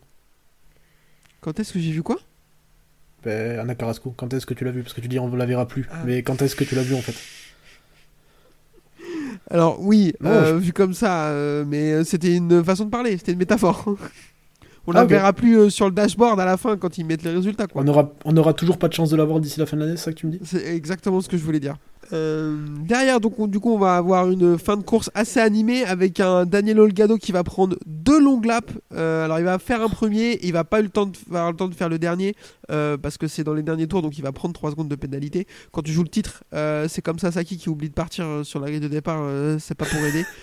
Quand est-ce que j'ai vu quoi? Ben, Anna Carrasco, quand est-ce que tu l'as vu? Parce que tu dis on la verra plus. Ah. Mais quand est-ce que tu l'as vu en fait? Alors oui, Non, euh, vu comme ça, euh, mais c'était une façon de parler, c'était une métaphore. On la Ah, verra plus euh, sur le dashboard à la fin quand ils mettent les résultats. Quoi. on aura, on aura toujours pas de chance de l'avoir d'ici la fin de l'année, c'est ça que tu me dis? C'est exactement ce que je voulais dire. Euh, derrière, donc, on- du coup, on va avoir une fin de course assez animée avec un Daniel Olgado qui va prendre deux longues laps. Euh, alors, il va faire un premier, il va pas eu le temps de, avoir le temps de faire le dernier euh, parce que c'est dans les derniers tours, donc il va prendre 3 secondes de pénalité. Quand tu joues le titre, c'est comme Sasaki qui oublie de partir sur la grille de départ, c'est pas pour aider.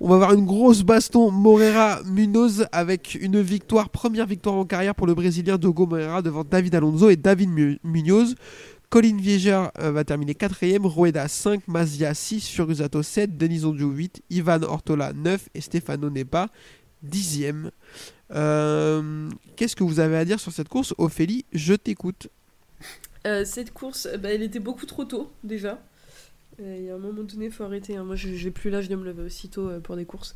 On va avoir une grosse baston Morera-Munoz avec une victoire, première victoire en carrière pour le Brésilien Dogo Morera devant David Alonso et David Mu- Munoz. Colin Vieger euh, va terminer 4ème, Rueda 5, Mazia 6, Furisato 7, Denis Ondiou 8, Ivan Ortola 9 et Stefano Nepa 10ème. Euh, Qu'est-ce que vous avez à dire sur cette course? Ophélie, je t'écoute. Euh, cette course, bah, elle était beaucoup trop tôt déjà. Euh, Il y a un moment donné, faut arrêter. hein. Moi, j'ai plus l'âge de me lever aussitôt euh, pour des courses.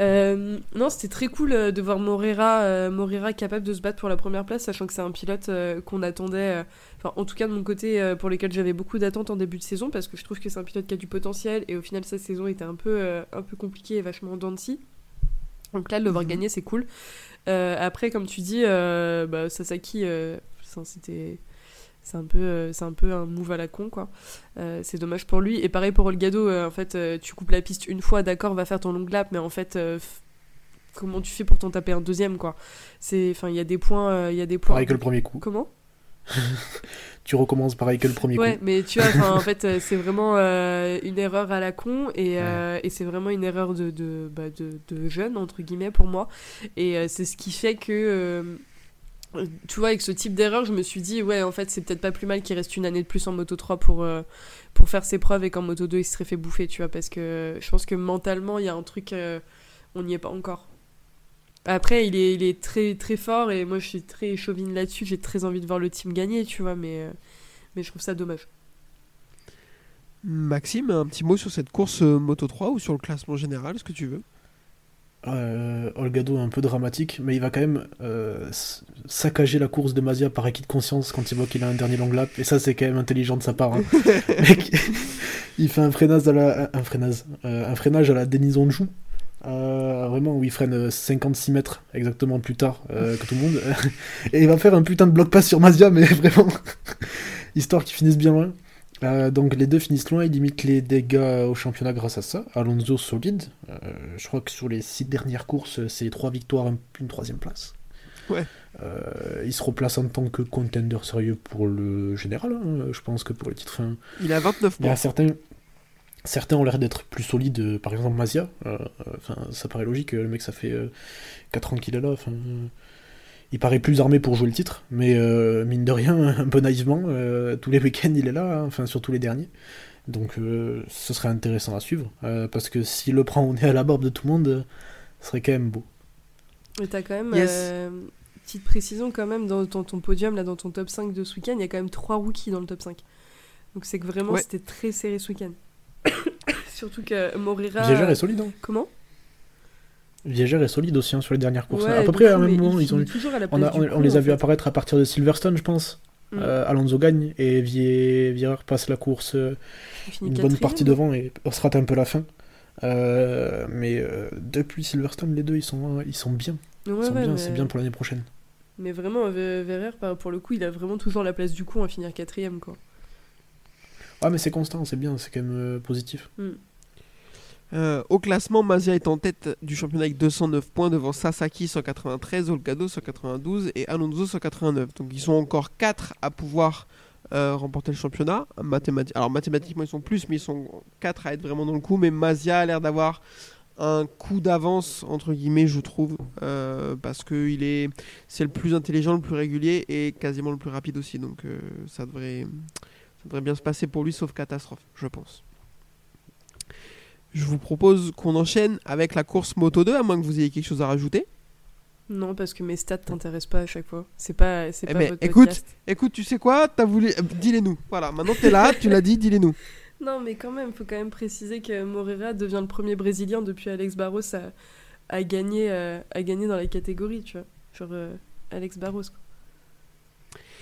Euh, non, c'était très cool de voir Morera, euh, Morera capable de se battre pour la première place, sachant que c'est un pilote euh, qu'on attendait, enfin, en tout cas de mon côté, pour lesquels j'avais beaucoup d'attentes en début de saison, parce que je trouve que c'est un pilote qui a du potentiel, et au final, sa saison était un peu, un peu compliquée et vachement en. Donc là, de le voir gagner, c'est cool. Après, comme tu dis, bah, Sasaki, ça, c'était c'est un peu euh, c'est un peu un move à la con quoi. Euh, c'est dommage pour lui. Et pareil pour Olgado euh, en fait euh, tu coupes la piste une fois d'accord va faire ton long lap mais en fait comment tu fais pour t'en taper un deuxième quoi? C'est enfin il y a des points il y a des points. Pareil que le premier coup. comment? Tu recommences pareil que le premier ouais coup. mais tu vois en fait c'est vraiment euh, une erreur à la con et, euh, et c'est vraiment une erreur de de, bah, de de jeune entre guillemets pour moi. Et euh, c'est ce qui fait que tu vois, avec ce type d'erreur, je me suis dit, ouais, en fait, c'est peut-être pas plus mal qu'il reste une année de plus en Moto 3 pour, euh, pour faire ses preuves et qu'en Moto 2, il se serait fait bouffer, tu vois, parce que je pense que mentalement, il y a un truc, euh, on n'y est pas encore. Après, il est, il est très, très fort et moi, je suis très chauvine là-dessus, j'ai très envie de voir le team gagner, tu vois, mais, euh, mais je trouve ça dommage. Maxime, un petit mot sur cette course Moto 3 ou sur le classement général, ce que tu veux? Euh, Olgado est un peu dramatique, mais il va quand même euh, saccager la course de Mazia par acquis de conscience quand il voit qu'il a un dernier long lap, et ça c'est quand même intelligent de sa part. hein. Mec, il fait un freinage à la, un freinage, euh, un freinage à la Onjou, euh, vraiment où il freine euh, 56 mètres exactement plus tard que tout le monde, et il va faire un putain de bloc pass sur Mazia, mais vraiment histoire qu'ils finissent bien loin. Euh, donc les deux finissent loin, ils limitent les dégâts au championnat grâce à ça. Alonso solide. Euh, je crois que sur les six dernières courses, c'est trois victoires, un- une troisième place. Ouais. Euh, il se replace en tant que contender sérieux pour le général. hein. Je pense que pour les titres, enfin, Il a 29 il y a points. certains, certains ont l'air d'être plus solides. Par exemple, Mazia. Enfin, ça paraît logique. Le mec, ça fait 4 ans qu'il est là. Enfin, il paraît plus armé pour jouer le titre, mais euh, mine de rien, un peu naïvement, euh, tous les week-ends il est là, hein, enfin surtout les derniers. Donc euh, ce serait intéressant à suivre, euh, parce que s'il le prend au nez à la barbe de tout le monde, euh, ce serait quand même beau. Et t'as quand même, Yes. euh, petite précision quand même, dans ton, ton podium, là, dans ton top 5 de ce week-end, il y a quand même trois rookies dans le top 5. Donc c'est que vraiment Ouais. c'était très serré ce week-end. Surtout que Morera. Viegère est solide, hein. Comment? Viegère est solide aussi hein, sur les dernières courses. Ouais, à peu près à mais même moment, il ils ont eu- On, a- place on- du on coup, les a vus apparaître à partir de Silverstone, je pense. Mm. Euh, Alonso gagne et Vie- Vierer passe la course euh, une bonne quatrième. partie devant et on se rate un peu la fin. Euh, mais depuis Silverstone, les deux ils sont, ils sont bien. Ouais, ouais, bien, mais... c'est bien pour l'année prochaine. mais vraiment, Ve- Verrer, pour le coup, il a vraiment toujours la place du coup à finir quatrième. Quoi. Ah, mais c'est constant, c'est bien, c'est quand même positif. Euh, au classement, Mazia est en tête du championnat avec 209 points devant Sasaki 193, Olgado 192 et Alonso 189. Donc ils sont encore 4 à pouvoir euh, remporter le championnat. Alors mathématiquement ils sont plus, mais ils sont 4 à être vraiment dans le coup. Mais Mazia a l'air d'avoir un coup d'avance entre guillemets, je trouve, euh, parce que il est, c'est le plus intelligent, le plus régulier et quasiment le plus rapide aussi. Donc ça devrait, ça devrait bien se passer pour lui, sauf catastrophe, je pense. Je vous propose qu'on enchaîne avec la course Moto 2, à moins que vous ayez quelque chose à rajouter. Non, parce que mes stats t'intéressent pas à chaque fois. C'est pas, c'est Eh pas ben, votre écoute. podcast. Écoute, tu sais quoi T'as voulu, euh, dis-les nous. Voilà, maintenant t'es là, tu l'as dit, dis-les nous. Non, mais quand même, faut quand même préciser que Moreira devient le premier Brésilien depuis Alex Barros à, à gagner, euh, à gagner dans la catégorie, tu vois. Genre euh, Alex Barros. Quoi.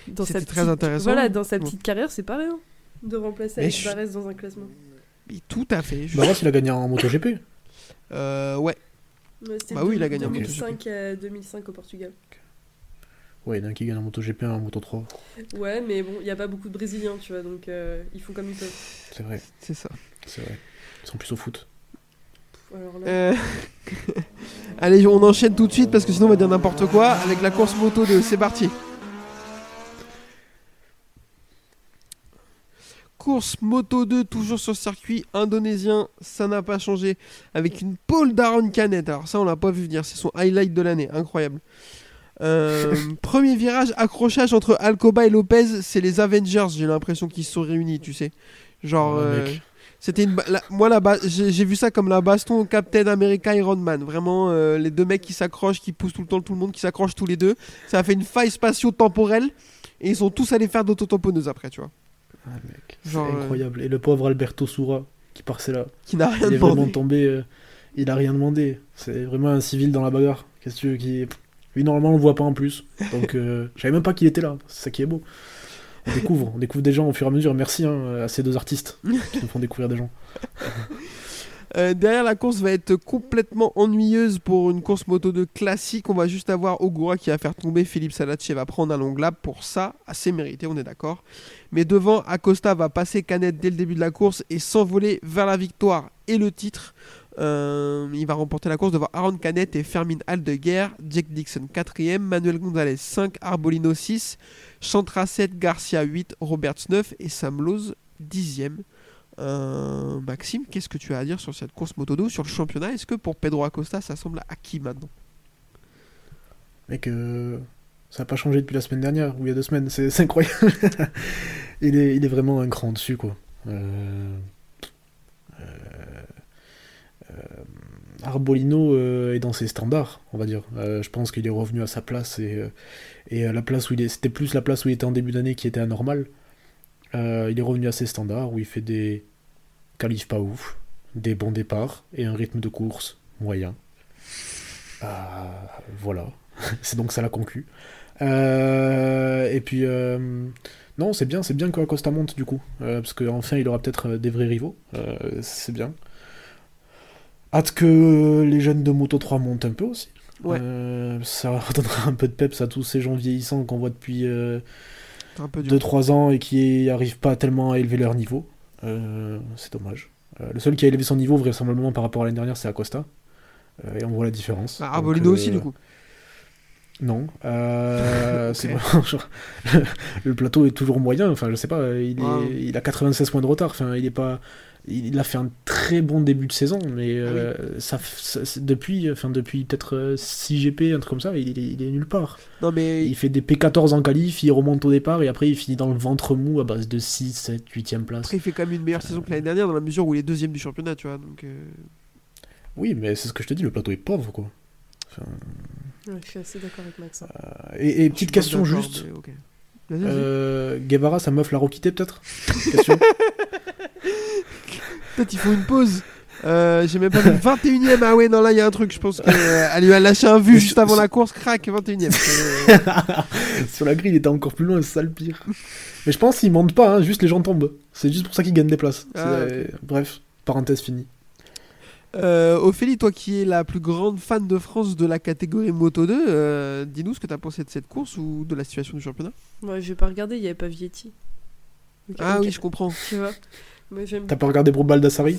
Dans très intéressant. Voilà, dans sa petite carrière, c'est pas rien de remplacer Mais Alex je- Barres dans un classement. Mais tout à fait. je- Barros, il a gagné en MotoGP. Euh, ouais. Ouais, Bah oui, il a gagné en 2005 à 2005 au Portugal. Ouais, il y en a un qui gagne en MotoGP, un en Moto 3. Ouais, mais bon, il n'y a pas beaucoup de Brésiliens, tu vois, donc euh, ils font comme ils peuvent. C'est vrai, C'est ça. c'est vrai. Ils sont plus au foot. Alors là, Euh, Allez, on enchaîne tout de suite parce que sinon on va dire n'importe quoi avec la course Moto 2. C'est parti. Course Moto 2, toujours sur circuit indonésien, ça n'a pas changé. Avec une pole d'Aaron Canet. Alors, ça, on l'a pas vu venir. C'est son highlight de l'année. Incroyable. Euh, premier virage, accrochage entre Alcoba et Lopez. C'est les Avengers. J'ai l'impression qu'ils se sont réunis, tu sais. Genre. Euh, c'était une la- moi là j'ai vu ça comme la baston Captain America Iron Man vraiment euh, les deux mecs qui s'accrochent qui poussent tout le temps tout le monde qui s'accrochent tous les deux ça a fait une faille spatio-temporelle et ils sont tous allés faire d'autotamponneuse après tu vois Ah, mec, c'est euh, incroyable. Et le pauvre Alberto Soura, qui passait là, qui n'a rien il est vraiment demandé tombé. euh, il a rien demandé. C'est vraiment un civil dans la bagarre. Qu'est-ce que tu veux qui. Lui, normalement, on le voit pas en plus. Donc, euh, je savais même pas qu'il était là. C'est ça qui est beau. On découvre, on découvre des gens au fur et à mesure. Merci hein, à ces deux artistes qui nous font découvrir des gens. Euh, derrière la course va être complètement ennuyeuse pour une course moto 2 classique. On va juste avoir Ogura qui va faire tomber Philippe Salache va prendre un long lap. Pour ça assez mérité on est d'accord. Mais devant Acosta va passer Canet dès le début de la course et s'envoler vers la victoire et le titre. Euh, il va remporter la course devant Aaron Canet et Fermin Aldeguer, Jack Dixon 4ème, Manuel Gonzalez 5, Arbolino 6, Chantra 7, Garcia 8, Roberts 9 et Sam Lowe 10ème. Euh, Maxime, qu'est-ce que tu as à dire sur cette course moto 2 sur le championnat? Est-ce que pour Pedro Acosta ça semble acquis maintenant? Mec, euh, ça n'a pas changé depuis la semaine dernière, ou il y a deux semaines. C'est incroyable. il, est, il est vraiment un cran dessus, quoi. Euh, euh, euh, Arbolino est dans ses standards, on va dire. Je pense qu'il est revenu à sa place et, et la place où il est, c'était plus la place où il était en début d'année qui était anormale. Euh, il est revenu à ses standards où il fait des qualifs pas ouf, des bons départs et un rythme de course moyen. Ah, voilà, c'est donc ça la conclut. Euh, et puis euh, non, c'est bien, c'est bien que Acosta monte du coup, euh, parce qu'enfin il aura peut-être euh, des vrais rivaux. Euh, c'est bien. Hâte que les jeunes de Moto 3 montent un peu aussi. Ouais. Euh, ça redonnera un peu de peps à tous ces gens vieillissants qu'on voit depuis euh, C'est un peu dur. 2-3 ans et qui n'arrivent pas tellement à élever leur niveau. Euh, c'est dommage. Euh, le seul qui a élevé son niveau vraisemblablement par rapport à l'année dernière, c'est Acosta. Euh, et on voit la différence. Donc, Arbolino aussi du coup. Non. Vraiment genre- le plateau est toujours moyen. Enfin, je sais pas. Il, est- Wow. il a 96 points de retard. Enfin, il est pas. Il a fait un très bon début de saison, mais Ah euh, ça, depuis, enfin depuis peut-être 6 GP, un truc comme ça, il, est- il est nulle part. Non mais Il fait des P14 en qualif, il remonte au départ et après il finit dans le ventre mou à base de 6, 7, 8ème place. après il fait quand même une meilleure saison que l'année dernière dans la mesure où il est deuxième du championnat, tu vois. Donc euh, Oui, mais c'est ce que je te dis, le plateau est pauvre quoi. Enfin, Ouais, je suis assez d'accord avec Max. hein. et, petite question juste, mais ok. Vas-y, vas-y. Euh, Guevara, sa meuf l'a requitté peut-être? Question. Peut-être il faut une pause. Euh, J'ai même pas vu le 21ème. Ah ouais, non, là il y a un truc. Je pense qu'elle lui a lâché un vu juste avant la course. Crac, 21ème. Euh, Sur la grille, il était encore plus loin, c'est ça le pire. Mais je pense qu'il monte pas, hein, juste les gens tombent. C'est juste pour ça qu'il gagne des places. Ah, C'est- Bref, parenthèse finie. Euh, Ophélie, toi qui es la plus grande fan de France de la catégorie Moto 2, euh, dis-nous ce que tu as pensé de cette course ou de la situation du championnat. Ouais, je vais pas regarder, il y avait pas Vietti. Ah ok. oui, je comprends. Tu vois. T'as pas regardé pour Baldassari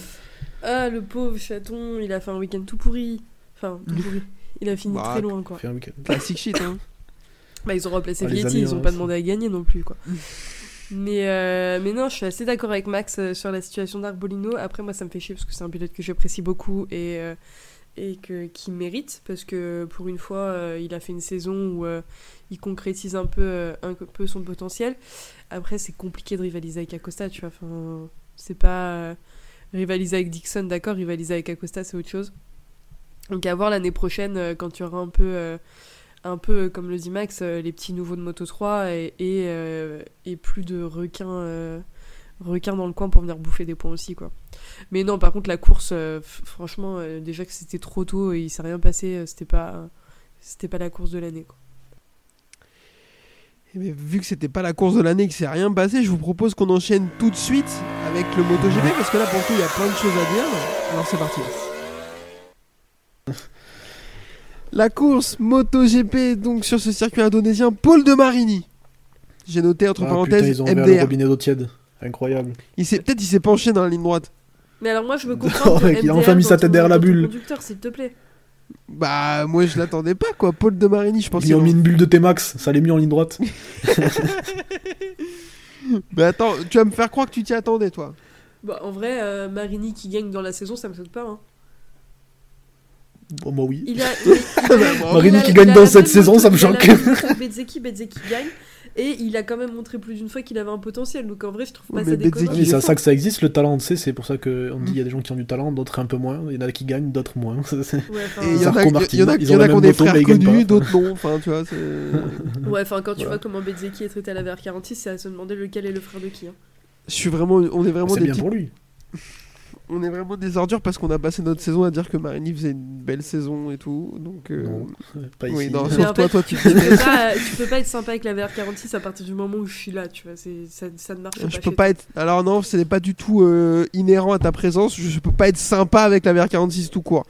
Ah, le pauvre chaton, il a fait un week-end tout pourri. Enfin, tout pourri. Il a fini Bah, très loin, quoi. Fait un week-end. Classic shit, hein. Bah, ils ont remplacé Ah, Vietti, ils ont hein, pas demandé à gagner non plus, quoi. mais, euh, mais non, je suis assez d'accord avec Max euh, sur la situation d'Arbolino. Après, moi, ça me fait chier parce que c'est un pilote que j'apprécie beaucoup et, euh, et que, qui mérite. Parce que pour une fois, euh, il a fait une saison où euh, il concrétise un peu, euh, un peu son potentiel. Après, c'est compliqué de rivaliser avec Acosta, tu vois. Enfin, c'est pas. euh, rivaliser avec Dixon, d'accord, rivaliser avec Acosta, c'est autre chose. Donc à voir l'année prochaine euh, quand tu auras un peu, euh, un peu comme le dit Max, les petits nouveaux de Moto 3 et, et, plus de requins, requins dans le coin pour venir bouffer des points aussi quoi. Mais non, par contre la course, franchement, déjà que c'était trop tôt et il s'est rien passé, euh, c'était pas, c'était pas la course de l'année. Eh bien, vu que c'était pas la course de l'année, que c'est rien passé, je vous propose qu'on enchaîne tout de suite avec le MotoGP parce que là pour le coup il y a plein de choses à dire. Alors c'est parti. La course MotoGP donc sur ce circuit indonésien, Paul de Marini. J'ai noté entre Ah, putain, parenthèses ils ont MDR. robinet d'eau tiède. Incroyable. Il s'est peut-être il s'est penché dans la ligne droite. Mais alors moi je veux comprendre. Oh, mec, il a enfin mis sa tête derrière la bulle. Conducteur, s'il te plaît. Bah moi je l'attendais pas quoi. Paul de Marini, je pensais. Ils ont mis une bulle de T-Max, ça l'est mis en ligne droite. Mais attends, tu vas me faire croire que tu t'y attendais toi. Bah, en vrai, euh, Marini qui gagne dans la saison, ça me saute pas. Hein. Bon, moi oui. Il a, il- il- Marini il a- qui gagne dans cette saison, ça me choque. Bezzecchi, Bezzecchi gagne. Et il a quand même montré plus d'une fois qu'il avait un potentiel. Donc en vrai, je trouve pas ça déconnant. C'est ça que ça existe, le talent, tu sais, c'est pour ça qu'on dit il y a des gens qui ont du talent, d'autres un peu moins. Il y en a qui gagnent, d'autres moins. Ouais, enfin, Et il y en a, qui ont des frères connus, d'autres non. Enfin, tu vois, c'est. ouais, enfin, quand tu Voilà. vois comment Bezzecchi est traité à la VR46, c'est à se demander lequel est le frère de qui. hein. Je suis vraiment, on est vraiment C'est des bien petits- pour lui. On est vraiment des ordures parce qu'on a passé notre saison à dire que Marini faisait une belle saison et tout. Donc. euh, Non, pas oui, ici. non, sauf toi, fait, toi, tu tu peux, pas, tu peux pas être sympa avec la VR46 à partir du moment où je suis là, tu vois. Ça, ça ne marche pas. Je peux toi. pas être. Alors non, ce n'est pas du tout euh, inhérent à ta présence. Je, je peux pas être sympa avec la VR46 tout court.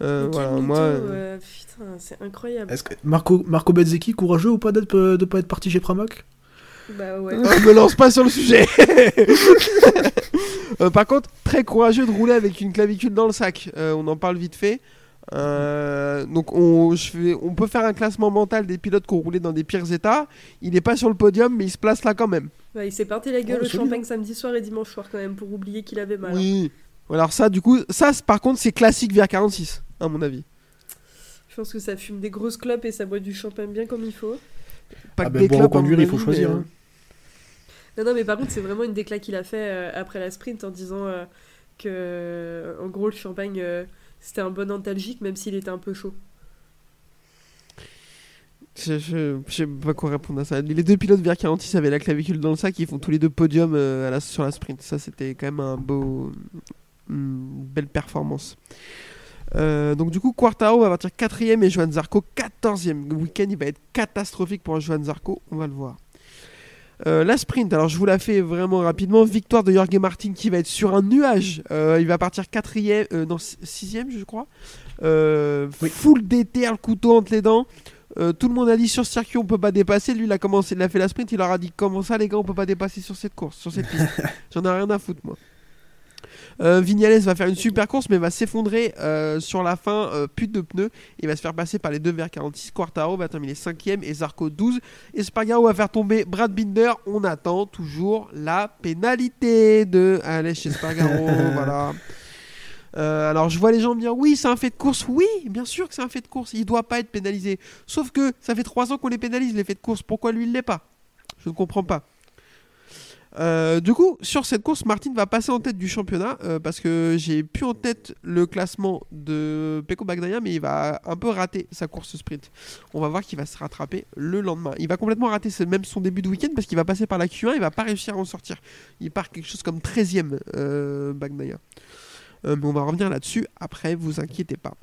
Euh, voilà, moi. euh, euh, Putain, c'est incroyable. Est-ce que Marco, Marco Bezzecchi, courageux ou pas d'être de pas être parti chez Pramac? Bah ouais. Oh, me lance pas sur le sujet. Euh, par contre, très courageux de rouler avec une clavicule dans le sac. Euh, on en parle vite fait. Euh, donc on, je fais- on peut faire un classement mental des pilotes qui ont roulé dans des pires états. Il n'est pas sur le podium, mais il se place là quand même. Bah, il s'est parti la gueule Oh, au champagne samedi soir et dimanche soir quand même pour oublier qu'il avait mal. hein. Oui. Alors ça, du coup, ça, c'est- par contre, c'est classique vers 46, à mon avis. Je pense que ça fume des grosses clopes et ça boit du champagne bien comme il faut. Pas Ah que ben, des reconduire, mon il faut choisir. mais, hein. Non, non, mais par contre, c'est vraiment une déclat qu'il a fait euh, après la sprint en disant euh, que, en gros, le champagne, euh, c'était un bon antalgique, même s'il était un peu chaud. Je, je, je sais pas quoi répondre à ça. Les deux pilotes vers 46 avaient la clavicule dans le sac, ils font tous les deux podium euh, à la, sur la sprint. Ça, c'était quand même un beau, une belle performance. Euh, donc du coup, Quartaro va partir 4ème et Johan Zarco 14ème. Le week-end, il va être catastrophique pour Johan Zarco, on va le voir. Euh, la sprint, alors je vous la fais vraiment rapidement. Victoire de Jorge Martin qui va être sur un nuage. Euh, il va partir 4ème, euh, non 6ème je crois. Euh, Full DT, le couteau entre les dents. Tout le monde a dit sur ce circuit on peut pas dépasser. Lui il a commencé, il a fait la sprint, il leur a dit comment ça les gars on peut pas dépasser sur cette course, sur cette piste. J'en ai rien à foutre moi. Euh, Vignales va faire une super course mais va s'effondrer euh, sur la fin, euh, pute de pneus. Il va se faire passer par les deux vers 46. Quartaro va terminer 5ème et Zarco 12. Espargaro va faire tomber Brad Binder. On attend toujours la pénalité de Aleix Espargaro. voilà. Euh, alors je vois les gens me dire oui c'est un fait de course, oui bien sûr que c'est un fait de course, il doit pas être pénalisé. Sauf que ça fait 3 ans qu'on les pénalise les faits de course, pourquoi lui il l'est pas? Je ne comprends pas. Euh, du coup, sur cette course, Martin va passer en tête du championnat euh, parce que j'ai plus en tête le classement de Peko Bagnaia, mais il va un peu rater sa course sprint. On va voir qu'il va se rattraper le lendemain. Il va complètement rater même son début de week-end parce qu'il va passer par la Q1, il va pas réussir à en sortir. Il part quelque chose comme 13ème euh. Euh, mais on va revenir là-dessus après, vous inquiétez pas.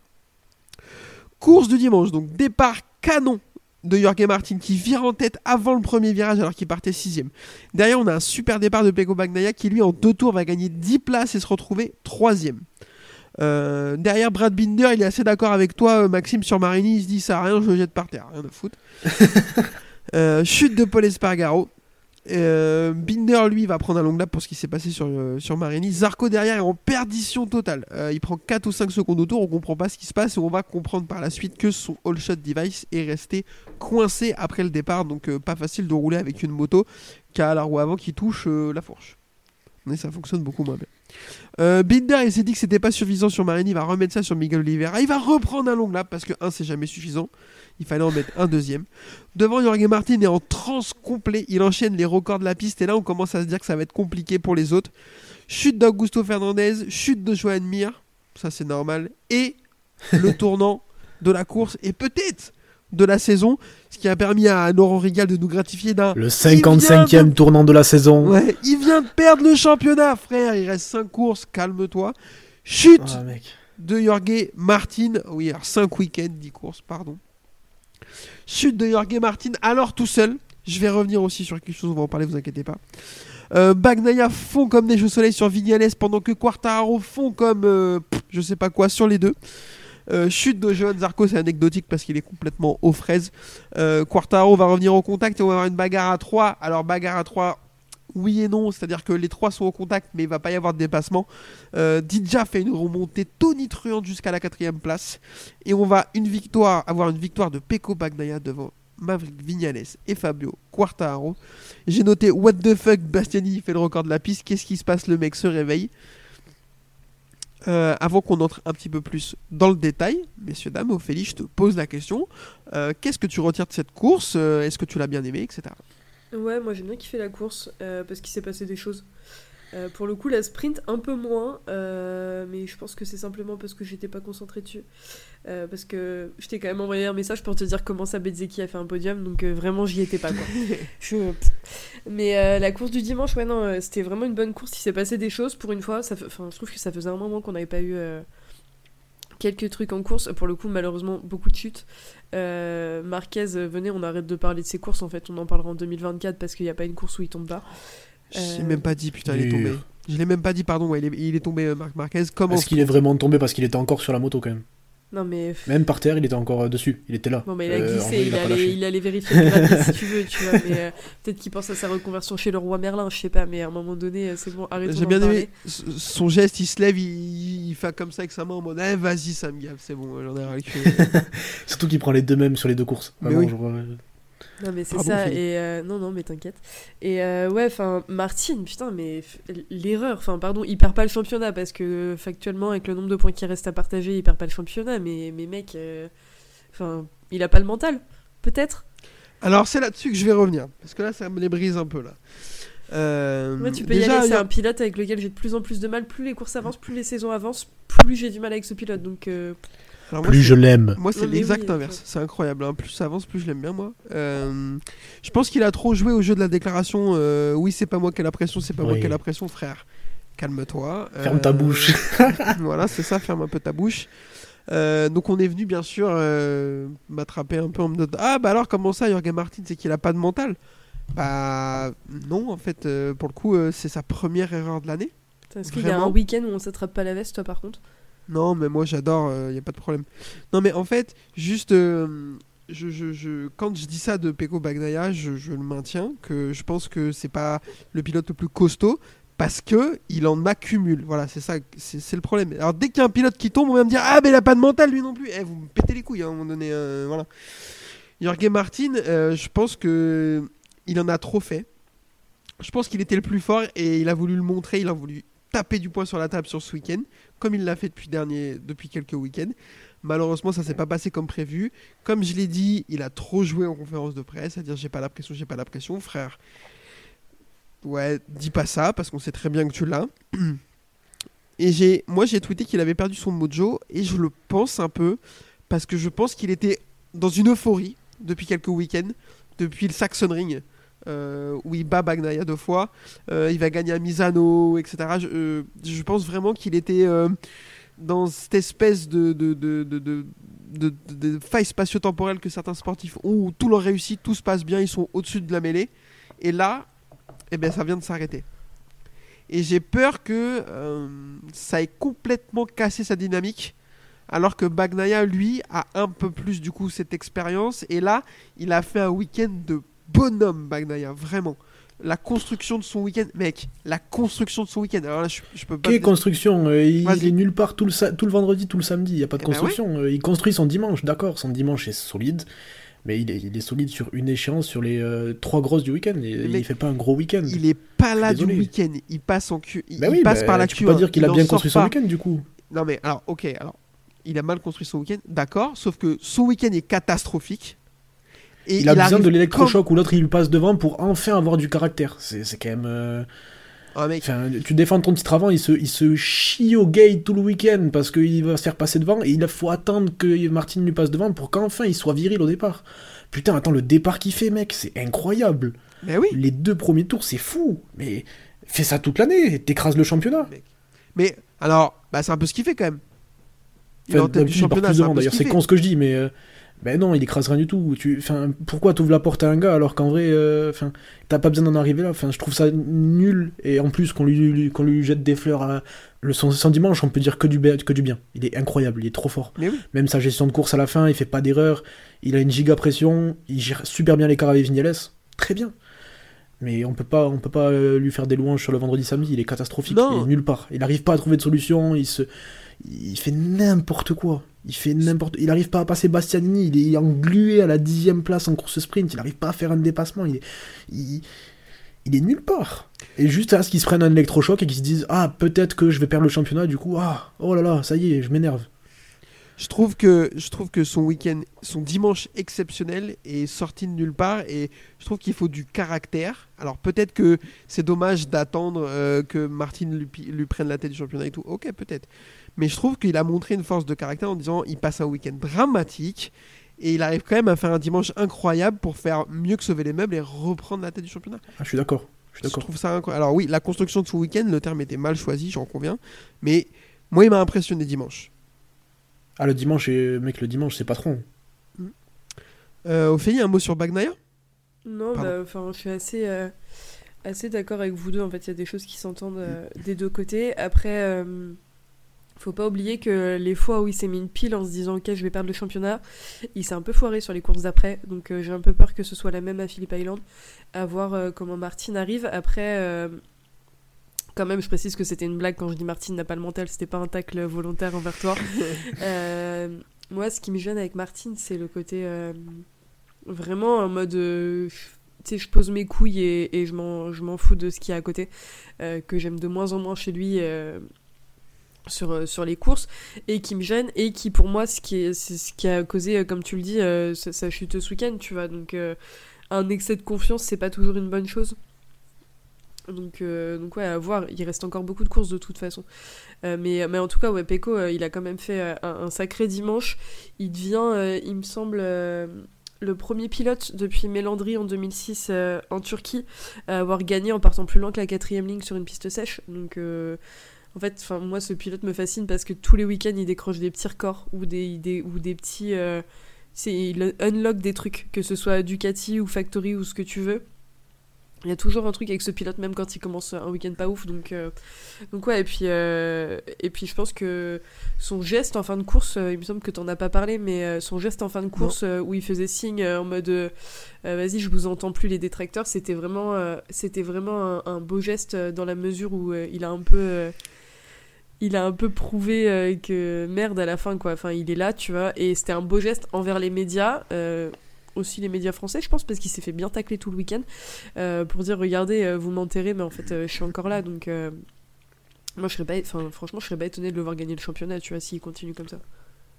Course du dimanche, donc départ canon de Jorge Martin qui vire en tête avant le premier virage alors qu'il partait sixième. Derrière, on a un super départ de Peko Bagnaia qui, lui, en deux tours, va gagner 10 places et se retrouver troisième. Euh, derrière, Brad Binder, il est assez d'accord avec toi, euh, Maxime, sur Marini. Il se dit ça a rien, je le jette par terre. Rien à foutre. Euh, chute de Paul Espargaro. Euh, Binder, lui, va prendre un long lap pour ce qui s'est passé sur, euh, sur Marini. Zarco, derrière, est en perdition totale. Euh, il prend 4 ou 5 secondes au tour. On comprend pas ce qui se passe et on va comprendre par la suite que son all shot device est resté coincé après le départ. Donc, pas facile de rouler avec une moto qui a la roue avant qui touche la fourche. Mais ça fonctionne beaucoup moins bien. Binder, il s'est dit que c'était pas suffisant sur Marini, il va remettre ça sur Miguel Oliveira. Il va reprendre un long lap parce que 1 c'est jamais suffisant. Il fallait en mettre un deuxième. Devant Jorge Martin est en transe complet. Il enchaîne les records de la piste et là on commence à se dire que ça va être compliqué pour les autres. Chute d'Augusto Fernandez, chute de Joan Mir, ça c'est normal. Et le tournant de la course et peut-être de la saison, ce qui a permis à Laurent Rigal de nous gratifier d'un Le Il 55e vient de- tournant de la saison. Ouais, il vient de perdre le championnat, frère. Il reste 5 courses, calme-toi. Chute de Jorge Martin. Oui, alors 5 week-ends, 10 courses, pardon. Chute de Jorge Martin, alors tout seul. Je vais revenir aussi sur quelque chose, on va en parler, vous inquiétez pas. Euh, Bagnaia fond comme neige au soleil sur Vignales pendant que Quartararo fond comme euh, je sais pas quoi sur les deux. Euh, chute de Johan Zarco, c'est anecdotique parce qu'il est complètement aux fraises. Euh, Quartaro va revenir au contact et on va avoir une bagarre à 3. Alors, bagarre à 3, oui et non, c'est-à-dire que les trois sont au contact, mais il va pas y avoir de dépassement. Euh, Didja fait une remontée tonitruante jusqu'à la quatrième place. Et on va une victoire, avoir une victoire de Peko Bagnaia devant Maverick Vignales et Fabio Quartararo. J'ai noté What the fuck, Bastiani fait le record de la piste. Qu'est-ce qui se passe? Le mec se réveille. Euh, avant qu'on entre un petit peu plus dans le détail, messieurs, dames, Ophélie, je te pose la question. Euh, Qu'est-ce que tu retires de cette course? Euh, Est-ce que tu l'as bien aimé, etc. Ouais, moi j'ai bien kiffé la course euh, parce qu'il s'est passé des choses. Euh, pour le coup, la sprint un peu moins, euh, mais je pense que c'est simplement parce que j'étais pas concentrée dessus. Euh, parce que je t'ai quand même envoyé un message pour te dire comment ça Bezzeki a fait un podium, donc vraiment j'y étais pas quoi. Je- Mais la course du dimanche, ouais, non, c'était vraiment une bonne course. Il s'est passé des choses pour une fois. Ça fait- Enfin, je trouve que ça faisait un moment qu'on n'avait pas eu quelques trucs en course. Pour le coup, malheureusement, beaucoup de chutes. Euh, Marquez, euh, venez, on arrête de parler de ses courses. En fait, on en parlera en 2024 parce qu'il n'y a pas une course où il tombe pas. Je l'ai Euh, même pas dit, putain, il est tombé. Je l'ai même pas dit, pardon, ouais, il, est, il est tombé, Marc Marquez. Comment Est-ce qu'il est vraiment tombé parce qu'il était encore sur la moto quand même? Non, mais. Même par terre, il était encore euh, dessus. Il était là. Bon, mais il a Euh, en glissé, il, a allait, lâché. il allait vérifier le si tu veux, tu vois. Mais euh, peut-être qu'il pense à sa reconversion chez le roi Merlin, je sais pas. Mais à un moment donné, c'est bon, arrêtons J'ai bien aimé son geste, il se lève, il, il fait comme ça avec sa main en mode Eh, vas-y, ça me c'est bon, j'en ai rien à cuire. Surtout qu'il prend les deux mêmes sur les deux courses. Mais Vraiment, oui. genre, euh, Non mais c'est ça Philippe. et euh, non non mais t'inquiète et euh, ouais enfin Martine putain mais l'erreur enfin pardon il perd pas le championnat parce que factuellement avec le nombre de points qui reste à partager il perd pas le championnat mais mais mec euh, enfin il a pas le mental peut-être? Alors, c'est là-dessus que je vais revenir, parce que là, ça me les brise un peu, là. Ouais tu peux y déjà, aller y c'est a- un pilote avec lequel j'ai de plus en plus de mal plus les courses avancent plus les saisons avancent plus j'ai du mal avec ce pilote donc alors moi, Plus je l'aime. Moi, c'est l'exact oui, inverse. C'est incroyable. hein. Plus ça avance, plus je l'aime bien, moi. Euh, je pense qu'il a trop joué au jeu de la déclaration. euh, oui, c'est pas moi qui ai la pression, c'est pas moi qui ai la pression, frère. Calme-toi. Ferme ta bouche. voilà, c'est ça, ferme un peu ta bouche. Euh, donc on est venu bien sûr euh, m'attraper un peu en me disant Ah bah alors comment ça Jorge Martin c'est qu'il a pas de mental? Bah non en fait euh, pour le coup euh, c'est sa première erreur de l'année est-ce qu'il y a un week-end où on s'attrape pas la veste toi par contre Non, mais moi j'adore, il n'y a pas de problème. Non, mais en fait, juste, euh, quand je dis ça de Peko Bagnaia, je, le maintiens, que je pense que c'est pas le pilote le plus costaud, parce que il en accumule. Voilà, c'est ça, c'est le problème. Alors dès qu'il y a un pilote qui tombe, on va me dire Ah, mais il a pas de mental lui non plus. Eh, vous me pétez les couilles hein, à un moment donné. euh, voilà. Jorge Martin, euh, je pense que il en a trop fait. Je pense qu'il était le plus fort et il a voulu le montrer, il a voulu taper du poing sur la table sur ce week-end, comme il l'a fait depuis, dernier, depuis quelques week-ends. Malheureusement, ça s'est pas passé comme prévu. Comme je l'ai dit, il a trop joué en conférence de presse, c'est-à-dire j'ai pas la pression, j'ai pas la pression, frère. Ouais, dis pas ça parce qu'on sait très bien que tu l'as. Et j'ai, moi j'ai tweeté qu'il avait perdu son mojo et je le pense un peu parce que je pense qu'il était dans une euphorie depuis quelques week-ends, depuis le Saxon Ring où il bat Bagnaia deux fois, euh, il va gagner à Misano, etc. Je, euh, je pense vraiment qu'il était euh, dans cette espèce de, de, de, de, de, de- de faille spatio-temporelle que certains sportifs ont où tout leur réussit, tout se passe bien, ils sont au-dessus de la mêlée. Et là, eh ben, ça vient de s'arrêter. Et j'ai peur que euh, ça ait complètement cassé sa dynamique. Alors que Bagnaia, lui, a un peu plus du coup cette expérience. Et là, il a fait un week-end de bonhomme, Bagnaia, vraiment. La construction de son week-end, mec, la construction de son week-end. Alors là, je, je peux pas. Quelle construction euh, il, il est nulle part tout le, tout le vendredi, tout le samedi. Il n'y a pas de Eh ben construction. Euh, il construit son dimanche, d'accord. Son dimanche est solide. Mais il est, il est solide sur une échéance, sur les euh, trois grosses du week-end. Il mec, fait pas un gros week-end. Il est pas là du week-end. Il passe en Q. Il, Bah il oui, passe bah, par la tu Q1. peux pas dire qu'il il a en bien construit son pas. week-end du coup. Non mais alors, ok, alors il a mal construit son week-end, d'accord. Sauf que son week-end est catastrophique. Et Il a besoin de l'électrochoc où l'autre il lui passe devant pour enfin avoir du caractère. C'est quand même. euh, Ah, mec, Enfin, tu défends ton titre avant, il se, il se chie au gate tout le week-end parce qu'il va se faire passer devant et il faut attendre que Martin lui passe devant pour qu'enfin il soit viril au départ. Putain, attends, le départ qu'il fait, mec, c'est incroyable. mais oui. Les deux premiers tours, c'est fou. Mais fais ça toute l'année, t'écrases le championnat. Mais alors, bah, c'est un peu ce qu'il fait quand même. Il est en Enfin, tête du championnat. d'ailleurs, c'est con ce que je dis, mais. euh, Ben non, il écrase rien du tout. Tu, enfin, pourquoi t'ouvres la porte à un gars alors qu'en vrai, euh, t'as pas besoin d'en arriver là? Enfin, je trouve ça nul. Et en plus, qu'on lui, lui- qu'on lui jette des fleurs à le son, son dimanche, on peut dire que du, que du bien. Il est incroyable, il est trop fort. Oui. Même sa gestion de course à la fin, il fait pas d'erreur. Il a une giga pression. Il gère super bien l'écart avec Vignales. Très bien. Mais on peut pas, on peut pas euh, lui faire des louanges sur le vendredi samedi. Il est catastrophique. Non. Il est nulle part. Il arrive pas à trouver de solution. Il se, il fait n'importe quoi. Il fait n'importe. Il arrive pas à passer Bastianini. Il est englué à la dixième place en course sprint. Il arrive pas à faire un dépassement. Il est, nulle part. Et juste à ce qu'il se prenne un électrochoc et qu'il se dise ah peut-être que je vais perdre le championnat. Du coup ah oh là là ça y est je m'énerve. Je trouve que son week-end, son dimanche exceptionnel est sorti de nulle part et je trouve qu'il faut du caractère. Alors peut-être que c'est dommage d'attendre euh, que Martin lui, lui prenne la tête du championnat et tout. Ok, peut-être. Mais je trouve qu'il a montré une force de caractère en disant il passe un week-end dramatique et il arrive quand même à faire un dimanche incroyable pour faire mieux que sauver les meubles et reprendre la tête du championnat. Ah, je suis d'accord. Je suis Je trouve ça incroyable. Alors oui, la construction de son week-end, le terme était mal choisi, j'en conviens. Mais moi, il m'a impressionné dimanche. Ah le dimanche mec le dimanche c'est patron. Euh, Ophélie, un mot sur Bagnaia? Non, bah, enfin, je suis assez, euh, assez d'accord avec vous deux. En fait, il y a des choses qui s'entendent euh, des deux côtés. Après, euh, faut pas oublier que les fois où il s'est mis une pile en se disant ok, je vais perdre le championnat, il s'est un peu foiré sur les courses d'après. Donc, euh, j'ai un peu peur que ce soit la même à Phillip Island. À voir euh, comment Martin arrive. Après. euh, quand même, je précise que c'était une blague quand je dis Martin n'a pas le mental, c'était pas un tacle volontaire envers toi. Moi, ce qui me gêne avec Martin, c'est le côté vraiment en mode. tu sais, je pose mes couilles et, et je m'en je m'en fous de ce qu'il y a à côté, euh, que j'aime de moins en moins chez lui euh, sur, euh, sur les courses, et qui me gêne, et qui pour moi, ce qui, est, c'est ce qui a causé, euh, comme tu le dis, euh, sa, chute ce week-end, tu vois. Donc, un excès de confiance, c'est pas toujours une bonne chose. Donc, donc ouais, à voir. Il reste encore beaucoup de courses de toute façon. Mais, en tout cas, ouais, Peko, il a quand même fait un, sacré dimanche. Il devient, il me semble, le premier pilote depuis Mélandry en 2006 euh, en Turquie à avoir gagné en partant plus loin que la quatrième ligne sur une piste sèche. Donc, en fait, enfin, moi, ce pilote me fascine parce que tous les week-ends, il décroche des petits records ou des, des, ou des petits. euh, c'est, il unlock des trucs, que ce soit Ducati ou Factory ou ce que tu veux. Il y a toujours un truc avec ce pilote, même quand il commence un week-end pas ouf. Donc, euh, donc ouais, et puis, euh, et puis je pense que son geste en fin de course, il me semble que t'en as pas parlé, mais son geste en fin de course où il faisait signe en mode euh, vas-y, je vous entends plus les détracteurs, c'était vraiment, euh, c'était vraiment un, un beau geste euh, dans la mesure où il a un peu. Il a un peu prouvé euh, que merde à la fin quoi. Enfin, il est là, tu vois, et c'était un beau geste envers les médias, euh, aussi les médias français, je pense, parce qu'il s'est fait bien tacler tout le week-end euh, pour dire regardez, vous m'enterrez, mais en fait, euh, je suis encore là, donc euh, moi, je serais pas, enfin, franchement, je serais pas étonné de le voir gagner le championnat, tu vois, s'il continue comme ça.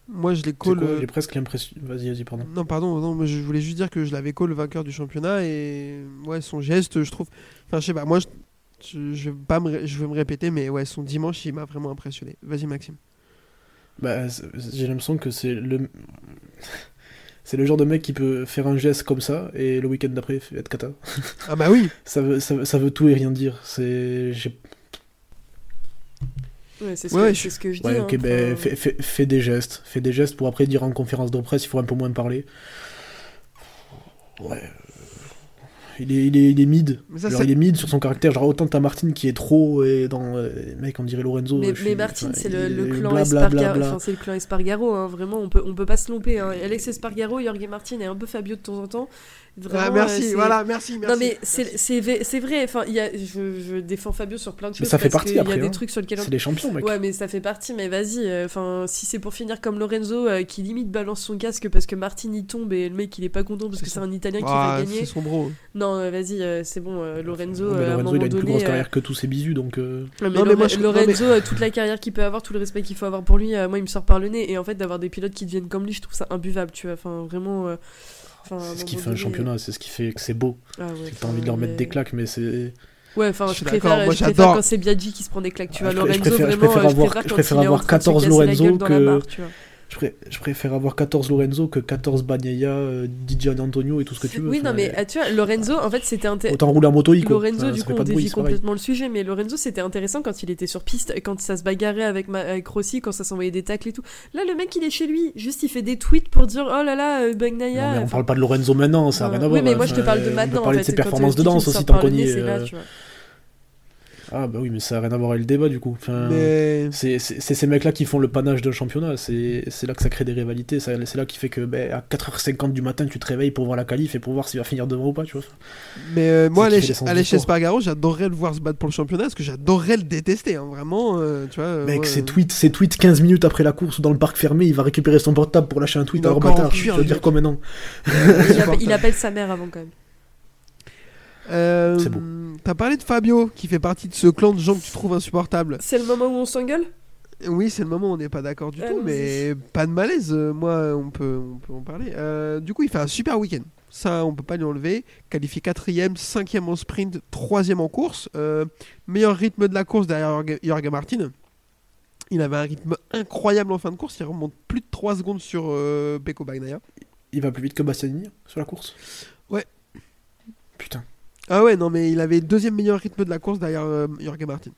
Moi, je les C'est call. euh, J'ai presque l'impression. Vas-y, vas-y, pardon. Non, pardon, non, mais je voulais juste dire que je l'avais call le vainqueur du championnat et ouais, son geste, je trouve. Enfin, je sais pas, moi, je, je, je vais pas me, je vais me répéter, mais ouais, son dimanche, il m'a vraiment impressionné. Vas-y, Maxime. Bah, c'est- j'ai l'impression que c'est le. C'est le genre de mec qui peut faire un geste comme ça et le week-end d'après être cata. Ah bah oui. Ça veut, ça, veut- ça veut tout et rien dire. C'est. j'ai- Ouais, c'est ce, Ouais, que- ouais, c'est ce que je dis. Ouais, hein, ok, ben enfin, fais, fais- fais des gestes. Fais des gestes pour après dire en conférence de presse, il faut un peu moins parler. Ouais. Il est, il est, il est mid. Mais ça, Genre, il est mid sur son caractère. Genre, autant t'as Martin qui est trop et dans. euh, mec, on dirait Lorenzo. Mais, mais suis- Martin, c'est le, le clan Espargaro. Enfin, c'est le clan Espargaro, hein, vraiment. On peut, on peut pas se louper. Hein. Alex Espargaro, Jorge Martin et un peu Fabio de temps en temps. Vraiment, Ah, merci, euh, voilà, merci, merci. Non mais c'est vrai. Enfin, il y a, je, je défends Fabio sur plein de Mais choses. ça fait parce partie qu'il y après, a des hein. trucs sur lesquels on C'est les champions, mec. Ouais, mais ça fait partie, mais vas-y. euh, Enfin, si c'est pour finir comme Lorenzo euh, qui limite balance son casque parce que Martin y tombe et le mec il est pas content parce que c'est un Italien qui va gagner. c'est son bro. Non, euh, vas-y, euh, c'est bon. euh, Lorenzo, mais euh, à un Lorenzo, moment il a une plus grosse euh, carrière que tous ses bisous, donc. euh, non, mais, Non, mais moi, je- Lorenzo, toute la carrière qu'il peut avoir, tout le respect qu'il faut avoir pour lui, euh, moi il me sort par le nez. Et en fait, d'avoir des pilotes qui deviennent comme lui, je trouve ça imbuvable, tu vois. Enfin, vraiment. Enfin, C'est ce un qui fait un donné- championnat, c'est ce qui fait que c'est beau. Ah ouais, C'est que t'as envie de leur mettre mais- des claques, mais c'est. Ouais, enfin, Je je, suis préfère, d'accord, moi, je préfère j'adore. quand c'est Biaggi qui se prend des claques, tu vois. Ah, je Lorenzo, préfère- je vraiment, préfère euh, avoir- je préfère je préfère avoir train de se 14 casser la Lorenzo que- barre, tu vois. Je, pré- je préfère avoir 14 Lorenzo que 14 Bagnaia, euh, Didier Antonio et tout ce que tu veux. Oui, non, mais ah, tu vois, Lorenzo, en fait, c'était inté- Autant rouler en moto. Lorenzo, Enfin, du coup, on bruit, dévie complètement le sujet, mais Lorenzo, c'était intéressant quand il était sur piste, quand ça se bagarrait avec, ma... avec Rossi, quand ça s'envoyait des tacles et tout. Là, le mec, il est chez lui, juste il fait des tweets pour dire Oh là là, euh, Bagnaia. On enfin, parle pas de Lorenzo maintenant, ça n'a rien à voir. Oui, mais moi, je te parle de on peut maintenant. parler en de ses performances de danse aussi, tant qu'on y est. c'est là, euh, tu vois. Ah bah oui, mais ça n'a rien à voir avec le débat du coup. Enfin, Mais c'est c'est- c'est ces mecs-là qui font le panache d'un championnat. C'est c'est là que ça crée des rivalités. ça- C'est là qui fait que ben, à 4h50 du matin, tu te réveilles pour voir la qualif et pour voir s'il va finir devant ou pas. Tu vois. Mais euh, moi, aller, aller chez. Spargaro, j'adorerais le voir se battre pour le championnat parce que j'adorerais le détester. hein, vraiment, euh, tu vois. euh, Mec, ses tweets, ses tweets 15 minutes après la course ou dans le parc fermé, il va récupérer son portable pour lâcher un tweet. Alors bâtard, vas le dire maintenant Il, appelle, il appelle sa mère avant, quand même. Euh, C'est beau. T'as parlé de Fabio qui fait partie de ce clan de gens que tu trouves insupportables. C'est le moment où on s'engueule? Oui, c'est le moment où on n'est pas d'accord du tout, Allons-y. mais pas de malaise. euh, moi, on peut, on peut en parler. Euh, du coup, il fait un super week-end. Ça, on peut pas lui enlever. Qualifié quatrième, cinquième en sprint, troisième en course. Euh, meilleur rythme de la course derrière Jorge- Martin. Il avait un rythme incroyable en fin de course. Il remonte plus de 3 secondes sur euh, Pecco Bagnaia. Il va plus vite que Bastianini sur la course? Ouais. Putain. Ah ouais, non, mais il avait deuxième meilleur rythme de la course derrière euh, Jorge Martin.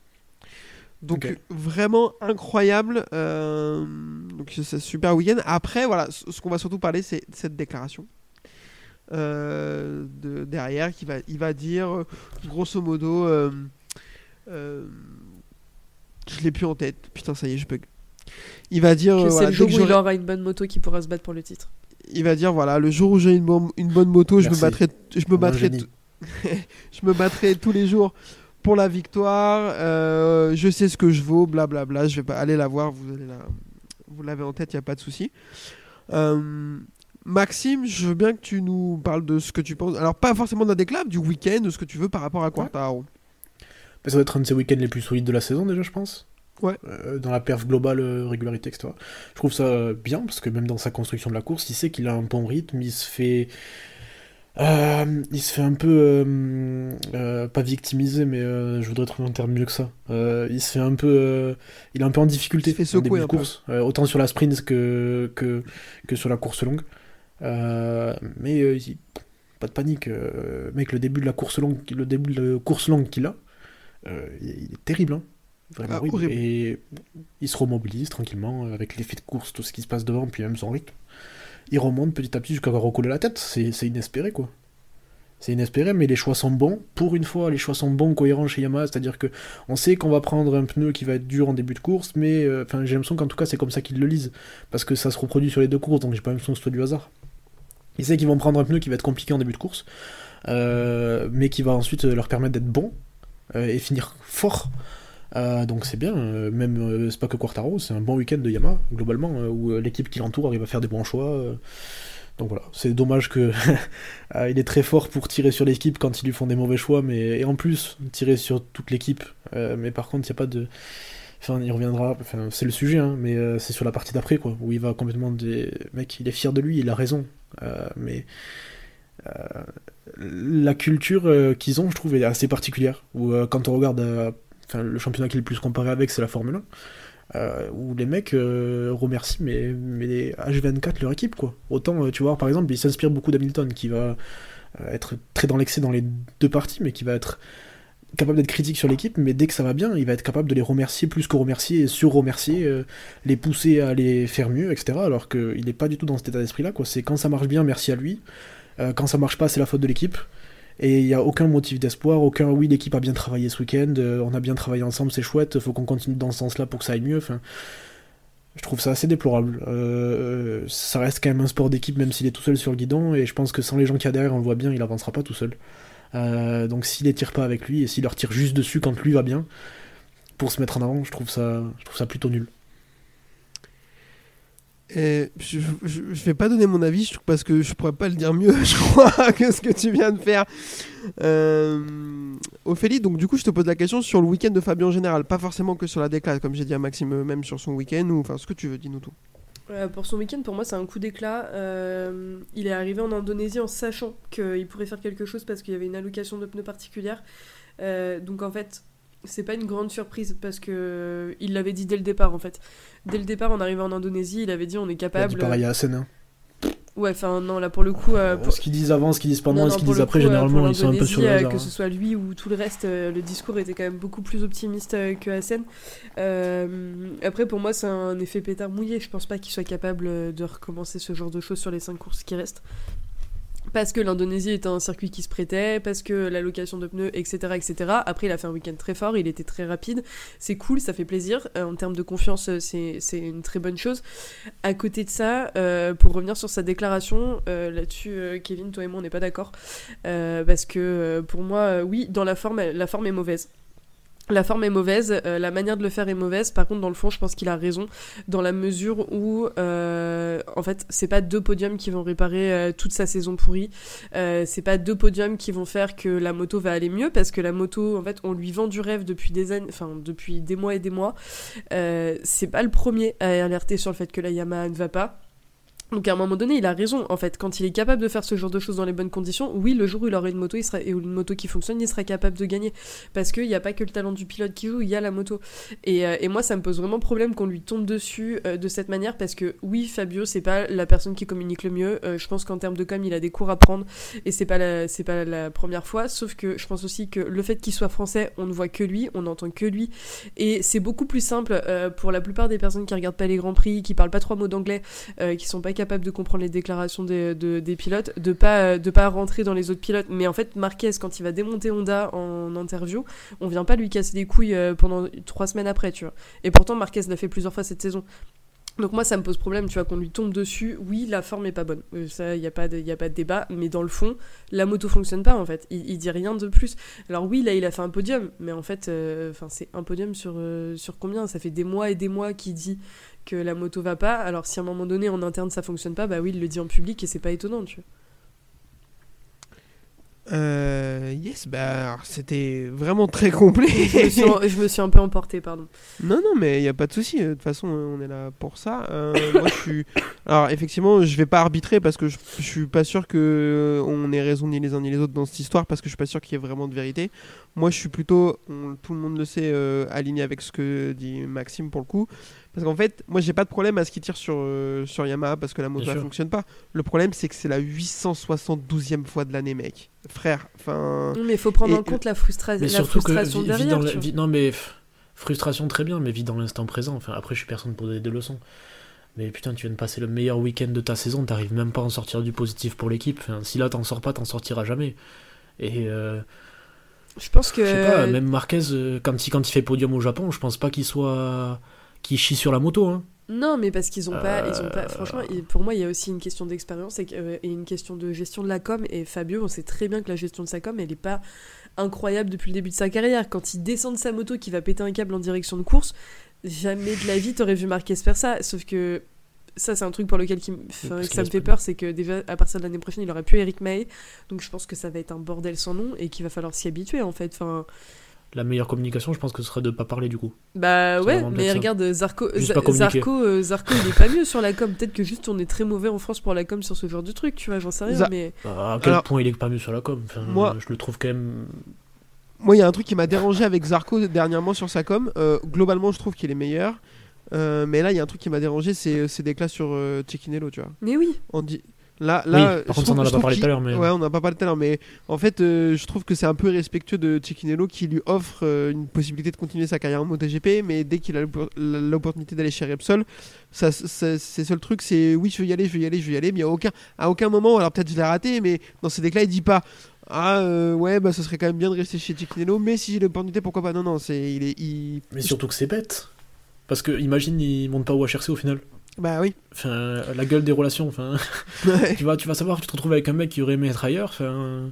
Donc vraiment incroyable. euh, donc c'est un super week-end. Après, voilà, ce qu'on va surtout parler, c'est cette déclaration. euh, de, derrière, qui va, il va dire, grosso modo, euh, euh, je l'ai plus en tête. Putain, ça y est, je bug. Il va dire, Que c'est voilà, le jour que où il j'aurai- aura une bonne moto qui pourra se battre pour le titre. il va dire voilà le jour où j'ai une, bonne- une bonne moto je me battrai je me battrai je me battrai tous les jours pour la victoire euh, je sais ce que je vaux blablabla je vais pas aller la voir vous allez la vous l'avez en tête il y a pas de souci Euh, Maxime je veux bien que tu nous parles de ce que tu penses alors pas forcément d'un déclave du week-end de ce que tu veux par rapport à Quartaro Mais ça va être un de ses week-ends les plus solides de la saison déjà, je pense. Ouais. Euh, dans la perf globale, euh, régularité, etc. Je trouve ça bien, parce que même dans sa construction de la course, il sait qu'il a un bon rythme, il se fait... euh, il se fait un peu... euh, euh, pas victimisé, mais je voudrais trouver un terme mieux que ça. Il se fait un peu... il est un peu en difficulté Il se fait secouer un course. Autant sur la sprint que, que, que sur la course longue. Mais il- pas de panique. mec, le début de la course longue, le début de la course longue qu'il a, il, est terrible, hein. Vraiment Ah, horrible. horrible. Et il se remobilise tranquillement avec l'effet de course, tout ce qui se passe devant, puis même son rythme. Il remonte petit à petit jusqu'à recoller la tête. C'est c'est inespéré, quoi. C'est inespéré, mais les choix sont bons. Pour une fois, les choix sont bons, cohérents chez Yamaha. C'est-à-dire que on sait qu'on va prendre un pneu qui va être dur en début de course, mais euh, enfin, j'ai l'impression qu'en tout cas, c'est comme ça qu'ils le lisent. Parce que ça se reproduit sur les deux courses, donc j'ai pas l'impression que ce soit du hasard. Ils savent qu'ils vont prendre un pneu qui va être compliqué en début de course, euh, mais qui va ensuite leur permettre d'être bon euh, et finir fort. Euh, donc c'est bien, euh, même c'est pas que Quartaro, c'est un bon week-end de Yamaha globalement euh, où l'équipe qui l'entoure arrive à faire des bons choix. donc voilà, c'est dommage que il est très fort pour tirer sur l'équipe quand ils lui font des mauvais choix, mais et en plus tirer sur toute l'équipe. Mais par contre, il y a pas de Enfin, il reviendra. C'est le sujet, hein, mais c'est sur la partie d'après, quoi, où il va complètement des. Mec, il est fier de lui, il a raison. Mais la culture qu'ils ont, je trouve, est assez particulière. Où quand on regarde, le championnat qui est le plus comparé avec, c'est la Formule 1. euh, où les mecs euh, remercient mais, mais les H24 leur équipe quoi. Autant euh, tu vois par exemple ils s'inspirent beaucoup d'Hamilton qui va être très dans l'excès dans les deux parties mais qui va être capable d'être critique sur l'équipe mais dès que ça va bien il va être capable de les remercier plus que remercier et sur-remercier les pousser à les faire mieux etc alors qu'il n'est pas du tout dans cet état d'esprit là quoi c'est quand ça marche bien merci à lui quand ça marche pas c'est la faute de l'équipe et il n'y a aucun motif d'espoir, aucun oui, l'équipe a bien travaillé ce week-end, euh, on a bien travaillé ensemble, c'est chouette, faut qu'on continue dans ce sens-là pour que ça aille mieux. Enfin, je trouve ça assez déplorable. Euh, ça reste quand même un sport d'équipe, même s'il est tout seul sur le guidon, et je pense que sans les gens qu'il y a derrière, on le voit bien, il avancera pas tout seul. Euh, donc s'il les tire pas avec lui, et s'il leur tire juste dessus quand lui va bien, pour se mettre en avant, je trouve ça, je trouve ça plutôt nul. Et je, je vais pas donner mon avis parce que je pourrais pas le dire mieux, je crois, que ce que tu viens de faire. Euh, Ophélie, donc du coup, je te pose la question sur le week-end de Fabien en général, pas forcément que sur la déclate, comme j'ai dit à Maxime, même sur son week-end ou enfin ce que tu veux, dis-nous tout. Euh, pour son week-end, pour moi, c'est un coup d'éclat. Euh, il est arrivé en Indonésie en sachant qu'il pourrait faire quelque chose parce qu'il y avait une allocation de pneus particulière. Donc en fait, c'est pas une grande surprise parce que il l'avait dit dès le départ en fait. Dès le départ, en arrivant en Indonésie, il avait dit on est Il a dit capable. pareil à Assen. hein. Ouais, enfin non, là pour le coup, euh, pour- Ce qu'ils disent avant, ce qu'ils disent pendant, Non, ce qu'ils disent après, coup, euh, généralement, ils sont un peu sur le euh, hasard. Que hein. ce soit lui ou tout le reste, euh, le discours était quand même beaucoup plus optimiste euh, que Hassan. Euh, après, pour moi, c'est un effet pétard mouillé. Je pense pas qu'il soit capable euh, de recommencer ce genre de choses sur les 5 courses qui restent. Parce que l'Indonésie était un circuit qui se prêtait, parce que l'allocation de pneus, etc., etc. Après, il a fait un week-end très fort, il était très rapide. C'est cool, ça fait plaisir. Euh, en termes de confiance, euh, c'est une très bonne chose. À côté de ça, euh, pour revenir sur sa déclaration, là-dessus, Kevin, toi et moi, on n'est pas d'accord. Parce que pour moi, oui, dans la forme, la forme est mauvaise. La forme est mauvaise, euh, la manière de le faire est mauvaise. Par contre, dans le fond, je pense qu'il a raison dans la mesure où, euh, en fait, c'est pas deux podiums qui vont réparer euh, toute sa saison pourrie. C'est pas deux podiums qui vont faire que la moto va aller mieux parce que la moto, en fait, on lui vend du rêve depuis des années, enfin depuis des mois et des mois. C'est pas le premier à alerter sur le fait que la Yamaha ne va pas. Donc à un moment donné, il a raison. En fait, quand il est capable de faire ce genre de choses dans les bonnes conditions, oui, le jour où il aura une moto, il sera et une moto qui fonctionne, il sera capable de gagner. Parce qu'il n'y a pas que le talent du pilote qui joue, il y a la moto. Et, euh, et moi, ça me pose vraiment problème qu'on lui tombe dessus euh, de cette manière, parce que oui, Fabio, c'est pas la personne qui communique le mieux. Euh, je pense qu'en termes de com, il a des cours à prendre, et c'est pas la, c'est pas la première fois. Sauf que je pense aussi que le fait qu'il soit français, on ne voit que lui, on n'entend que lui, et c'est beaucoup plus simple pour la plupart des personnes qui regardent pas les grands prix, qui parlent pas trois mots d'anglais qui sont pas capables de comprendre les déclarations des, de- des pilotes, de pas euh, de pas rentrer dans les autres pilotes. Mais en fait, Marquez, quand il va démonter Honda en interview, on vient pas lui casser les couilles euh, pendant trois semaines après, tu vois. Et pourtant, Marquez l'a fait plusieurs fois cette saison. Donc moi ça me pose problème, tu vois, qu'on lui tombe dessus. Oui, la forme est pas bonne, Euh, ça y a pas a pas de débat. Mais dans le fond, la moto fonctionne pas en fait. Il, il dit rien de plus. Alors oui, là il a fait un podium, mais en fait, euh, c'est un podium sur euh, sur combien? Ça fait des mois et des mois qu'il dit que la moto va pas. Alors si à un moment donné en interne ça fonctionne pas, bah oui il le dit en public et c'est pas étonnant, tu vois. Euh, yes, bah c'était vraiment très complet. je, me suis, en- je me suis un peu emporté, pardon. Non, non, mais il n'y a pas de souci. De toute façon, euh, on est là pour ça. Euh, moi, je suis. Alors, effectivement, je vais pas arbitrer parce que je, je suis pas sûr que euh, on ait raison ni les uns ni les autres dans cette histoire parce que je suis pas sûr qu'il y ait vraiment de vérité. Moi, je suis plutôt, on- tout le monde le sait, euh, aligné avec ce que dit Maxime pour le coup. Parce qu'en fait, moi, j'ai pas de problème à ce qu'il tire sur, euh, sur Yamaha parce que la moto sûr. fonctionne pas. Le problème, c'est que c'est la 872e fois de l'année, mec. Frère, enfin. Mais il faut prendre Et- en compte la, frustra- Mais la surtout que frustration vis derrière. dans non mais frustration très bien, mais vis dans l'instant présent. Enfin après je suis personne pour donner des leçons. Mais putain, tu viens de passer le meilleur week-end de ta saison, t'arrives même pas à en sortir du positif pour l'équipe. Enfin, si là t'en sors pas, t'en sortiras jamais. Et euh, Je pense que. je sais pas, même Marquez, euh, quand il, quand il fait podium au Japon, je pense pas qu'il soit. Qu'il chie sur la moto. Hein. Non, mais parce qu'ils ont pas, ils ont pas. Euh. Franchement, pour moi, il y a aussi une question d'expérience et, euh, et une question de gestion de la com. Et Fabio, on sait très bien que la gestion de sa com, elle est pas incroyable depuis le début de sa carrière. Quand il descend de sa moto, qu'il va péter un câble en direction de course, jamais de la vie t'aurais vu Marquez faire ça. Sauf que ça, c'est un truc pour lequel qui enfin, que ça me fait peur, c'est que déjà à partir de l'année prochaine, il aurait plus Eric May. Donc je pense que ça va être un bordel sans nom et qu'il va falloir s'y habituer en fait. Enfin, la meilleure communication, je pense que ce serait de pas parler du coup. Bah C'est ouais, mais ça. regarde, Zarco, communiquer. Zarco, euh, Zarco, il est pas mieux sur la com. Peut-être que juste on est très mauvais en France pour la com sur ce genre de truc, tu vois, j'en sais rien. Mais Bah, à quel Alors- point il est pas mieux sur la com enfin, Moi- Je le trouve quand même. Moi, il y a un truc qui m'a dérangé avec Zarco dernièrement sur sa com. Euh, globalement, je trouve qu'il est meilleur. Euh, mais là, il y a un truc qui m'a dérangé, c'est des classes sur euh, Cecchinello, tu vois. mais oui. On dit... Là, là, Oui, par contre, trouve- on en a pas parlé tout à l'heure, mais- Ouais, on n'a pas parlé tout à l'heure, mais en fait, euh, je trouve que c'est un peu respectueux de Cecchinello qui lui offre euh, une possibilité de continuer sa carrière en MotoGP, mais dès qu'il a l'oppor- l'opportunité d'aller chez Repsol, ça, ça- c'est seul truc, c'est oui, je veux y aller, je veux y aller, je veux y aller, mais a aucun, à aucun moment, alors peut-être je l'ai raté, mais dans ces déclats, il dit pas. Ah euh, ouais bah ce serait quand même bien de rester chez Cecchinello mais si j'ai l'opportunité pourquoi pas? Non non c'est il est il... Mais surtout que c'est bête. Parce que imagine, il monte pas au HRC au final. Bah oui Enfin, la gueule des relations. Enfin, Ouais, tu vas, tu vas savoir, tu te retrouves avec un mec qui aurait aimé être ailleurs. Enfin,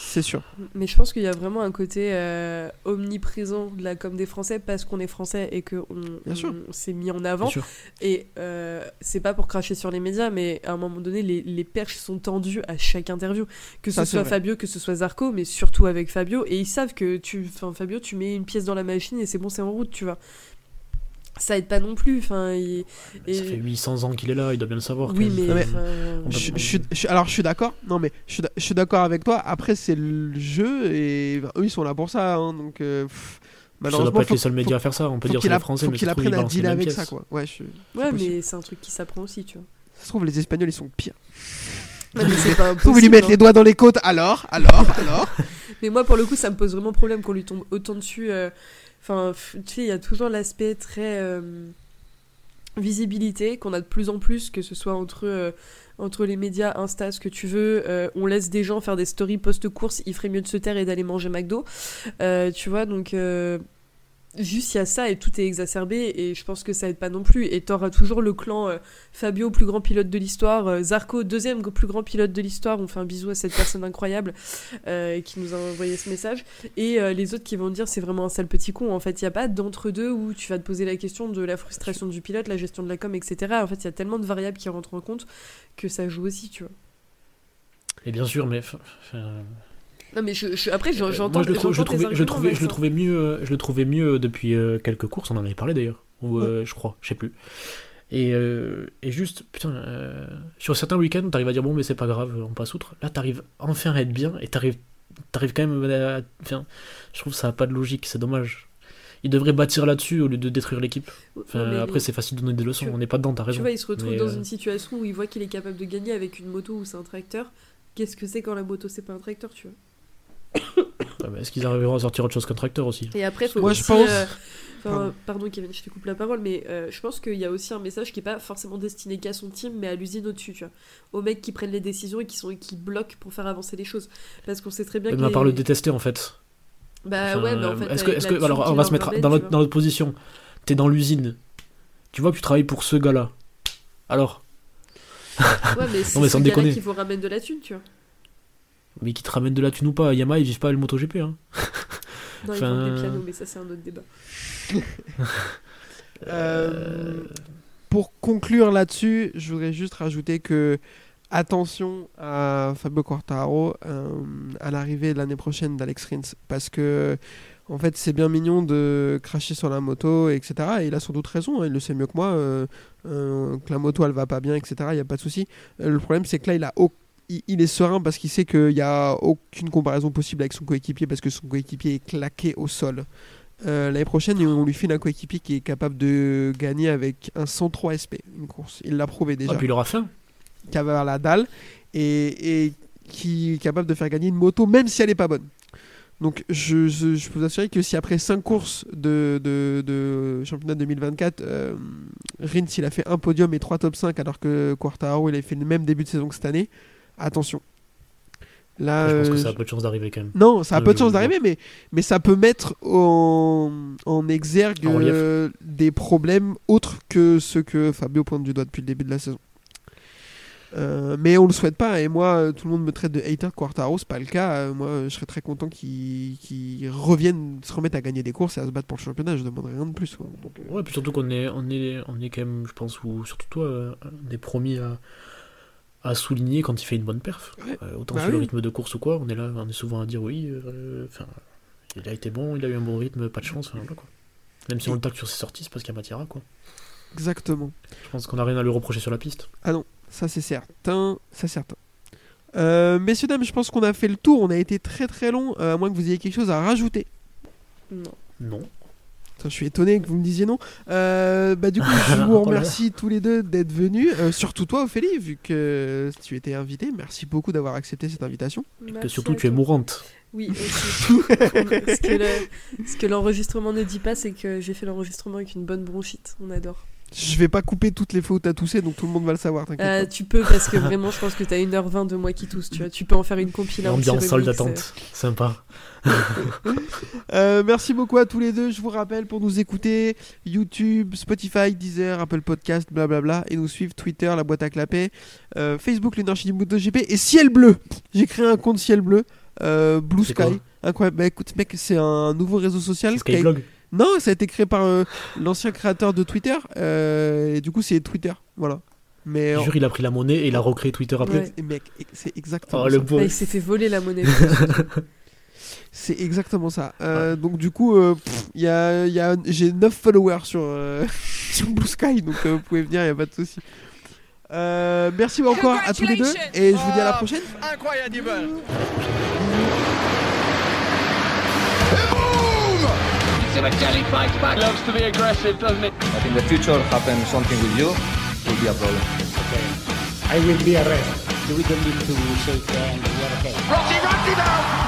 c'est sûr Mais je pense qu'il y a vraiment un côté euh, omniprésent de la com des Français parce qu'on est français et qu'on on s'est mis en bien avant. sûr. Et euh, c'est pas pour cracher sur les médias, mais à un moment donné, les, les perches sont tendues à chaque interview. Que ce Ça, soit. Fabio, que ce soit Zarco, mais surtout avec Fabio. Et ils savent que tu, enfin Fabio, tu mets une pièce dans la machine et c'est bon, c'est en route, tu vois. Ça aide pas non plus. Enfin, il- et- Ça fait 800 ans qu'il est là, il doit bien le savoir. oui, mais, Je- je je alors je suis d'accord. Non mais je suis d'a- je suis d'accord avec toi. Après c'est le jeu et ben, eux ils sont là pour ça. hein, donc euh, pff, Ça doit malheureusement pas être les seuls médias à faire ça. On peut dire qu'il c'est les Français, faut mais qu'il apprenne à dealer avec ça quoi. Ouais, mais c'est un truc qui s'apprend aussi, tu vois. Ça se trouve les Espagnols ils sont pires. Mais pas Faut lui mettre hein. les doigts dans les côtes. Alors, alors, alors. Mais moi, pour le coup, ça me pose vraiment problème qu'on lui tombe autant dessus. euh, Enfin, tu sais, il y a toujours l'aspect très euh, visibilité qu'on a de plus en plus, que ce soit entre, euh, les médias, Insta, ce que tu veux. euh, on laisse des gens faire des stories post-course, il ferait mieux de se taire et d'aller manger McDo. Tu vois, donc. Juste, il y a ça et tout est exacerbé et je pense que ça aide pas non plus. Et t'auras toujours le clan euh, Fabio, plus grand pilote de l'histoire, euh, Zarco, deuxième plus grand pilote de l'histoire. On fait un bisou à cette personne incroyable euh, qui nous a envoyé ce message. Et euh, les autres qui vont dire c'est vraiment un sale petit con. En fait, il n'y a pas d'entre-deux où tu vas te poser la question de la frustration du pilote, la gestion de la com, etc. En fait, il y a tellement de variables qui rentrent en compte que ça joue aussi, tu vois. Et bien sûr, mais. Non, mais je, je- après, Euh, j'entends. Je je tes trouvais, je trouvais, je le trouvais mieux, euh, je le trouvais mieux depuis euh, quelques courses. On en avait parlé d'ailleurs, ou euh, je crois, je sais plus. Et, euh, et juste, putain, euh, sur certains week-ends, t'arrives à dire bon, mais c'est pas grave, on passe outre. Là, t'arrives enfin à être bien et t'arrives, t'arrives quand même à. Enfin, je trouve que ça a pas de logique, c'est dommage. Il devrait bâtir là-dessus au lieu de détruire l'équipe. Enfin, Ouais, après, c'est facile de donner des leçons, tu- on n'est pas dedans, t'as Tu raison. vois, il se retrouve Mais, dans euh, une situation où il voit qu'il est capable de gagner avec une moto ou c'est un tracteur. Qu'est-ce que c'est quand la moto c'est pas un tracteur, tu vois? Ouais, mais Est-ce qu'ils arriveront à sortir autre chose qu'un tracteur aussi? Et après, faut Moi, aussi, je pense- euh, enfin, Pardon. pardon. Kevin, je te coupe la parole, mais euh, je pense qu'il y a aussi un message qui est pas forcément destiné qu'à son team, mais à l'usine au-dessus, tu vois. Aux mecs qui prennent les décisions et qui, sont, qui bloquent pour faire avancer les choses. Parce qu'on sait très bien Ouais, que. Mais à part les- le détester en fait. Bah Enfin, ouais, mais en fait. est-ce que, avec est-ce la que, alors, on va leur se mettre dans tu notre, vois. dans notre position. T'es dans l'usine. Tu vois que tu travailles pour ce gars-là. Alors, Ouais, mais c'est mais sans gars-là déconner. qui vous ramène de la thune, tu vois. Mais qui te ramène de la thune ou pas Yamaha, ils vivent pas le MotoGP. Hein. Non, ils vendent des pianos, mais ça, c'est un autre débat. Euh, pour conclure là-dessus, je voudrais juste rajouter que attention à Fabio Quartararo euh, à l'arrivée l'année prochaine d'Alex Rins parce que en fait c'est bien mignon de cracher sur la moto etc et il a sans doute raison hein, il le sait mieux que moi euh, euh, que la moto elle va pas bien etc il y a pas de souci Euh, le problème c'est que là il a au- il, il est serein parce qu'il sait qu'il n'y a aucune comparaison possible avec son coéquipier parce que son coéquipier est claqué au sol euh, L'année prochaine, on lui file un coéquipier qui est capable de gagner avec un 103 SP, une course. Il l'a prouvé déjà. Ah, puis il aura faim. Qui va la dalle et, et qui est capable de faire gagner une moto, même si elle n'est pas bonne. Donc je, je- je peux vous assurer que si après 5 courses de, de, de championnat 2024, euh, Rins il a fait un podium et 3 top 5 alors que Quartararo il a fait le même début de saison que cette année, attention. Là, je pense que euh, ça a peu de chance d'arriver quand même. non, ça a peu de chance d'arriver, mais, mais ça peut mettre en, en exergue En euh, des problèmes autres que ceux que Fabio pointe du doigt depuis le début de la saison. Euh, mais on le souhaite pas, et moi, tout le monde me traite de hater de Quartaro, c'est pas le cas. Moi, je serais très content qu'il qu'il revienne, se remette à gagner des courses et à se battre pour le championnat, je demanderais rien de plus. quoi. Donc, Ouais, puis surtout qu'on est, on est, on est quand même, je pense, ou surtout toi, est promis à, à souligner quand il fait une bonne perf. Ouais. Euh, autant Bah sur le rythme de course ou quoi, on est là, on est souvent à dire oui. euh, Il a été bon, il a eu un bon rythme, pas de chance. voilà, quoi. Même si on le tacle sur ses sorties, c'est parce qu'il y a matière à quoi. Exactement. Je pense qu'on a rien à lui reprocher sur la piste. Ah non, ça c'est certain, ça c'est certain. Euh, messieurs dames, je pense qu'on a fait le tour. On a été très très long. euh, à moins que vous ayez quelque chose à rajouter. Non. Non. Putain, je suis étonné que vous me disiez non. Euh, bah du coup, je vous remercie tous les deux d'être venus. Euh, surtout toi, Ophélie, vu que tu étais invité. Merci beaucoup d'avoir accepté cette invitation. que surtout tu es mourante. Oui, aussi. ce que le- ce que l'enregistrement ne dit pas, c'est que j'ai fait l'enregistrement avec une bonne bronchite. On adore. Je vais pas couper toutes les fois où t'as toussé, donc tout le monde va le savoir. Euh, pas. tu peux, parce que vraiment, je pense que t'as 1h20 de moi qui tousse. Tu, vois. tu peux en faire une compilation. Ambiance salle d'attente. Sympa. Euh, merci beaucoup à tous les deux. Je vous rappelle pour nous écouter YouTube, Spotify, Deezer, Apple Podcast, blablabla, et nous suivre Twitter, la boîte à clapper, euh, Facebook, l'énergie du MotoGP et Ciel Bleu. J'ai créé un compte Ciel Bleu, euh, Blue Sky. Incroyable. Bah écoute, mec, c'est un nouveau réseau social. Skyblog. Non, ça a été créé par euh, l'ancien créateur de Twitter. euh, et du coup, c'est Twitter. Voilà. Mais Je jure, il a pris la monnaie et il a recréé Twitter après. Ouais. Et mec, c'est exactement Oh, ça. le. Là, il s'est fait voler la monnaie. C'est exactement ça. Euh, Donc du coup, euh, pff, il y a, il y a, j'ai 9 followers sur, euh, sur Blue Sky, donc euh, vous pouvez venir, il n'y a pas de souci. Euh, merci encore à tous les deux et je vous dis à la prochaine. Incroyable Simoncelli fights back. Loves to be aggressive, doesn't it? But in the future, happen something with you, will be a problem. Okay. I will be arrested. We don't need to shake hands. We are okay. Rossi runs him out! Rossi ran him out!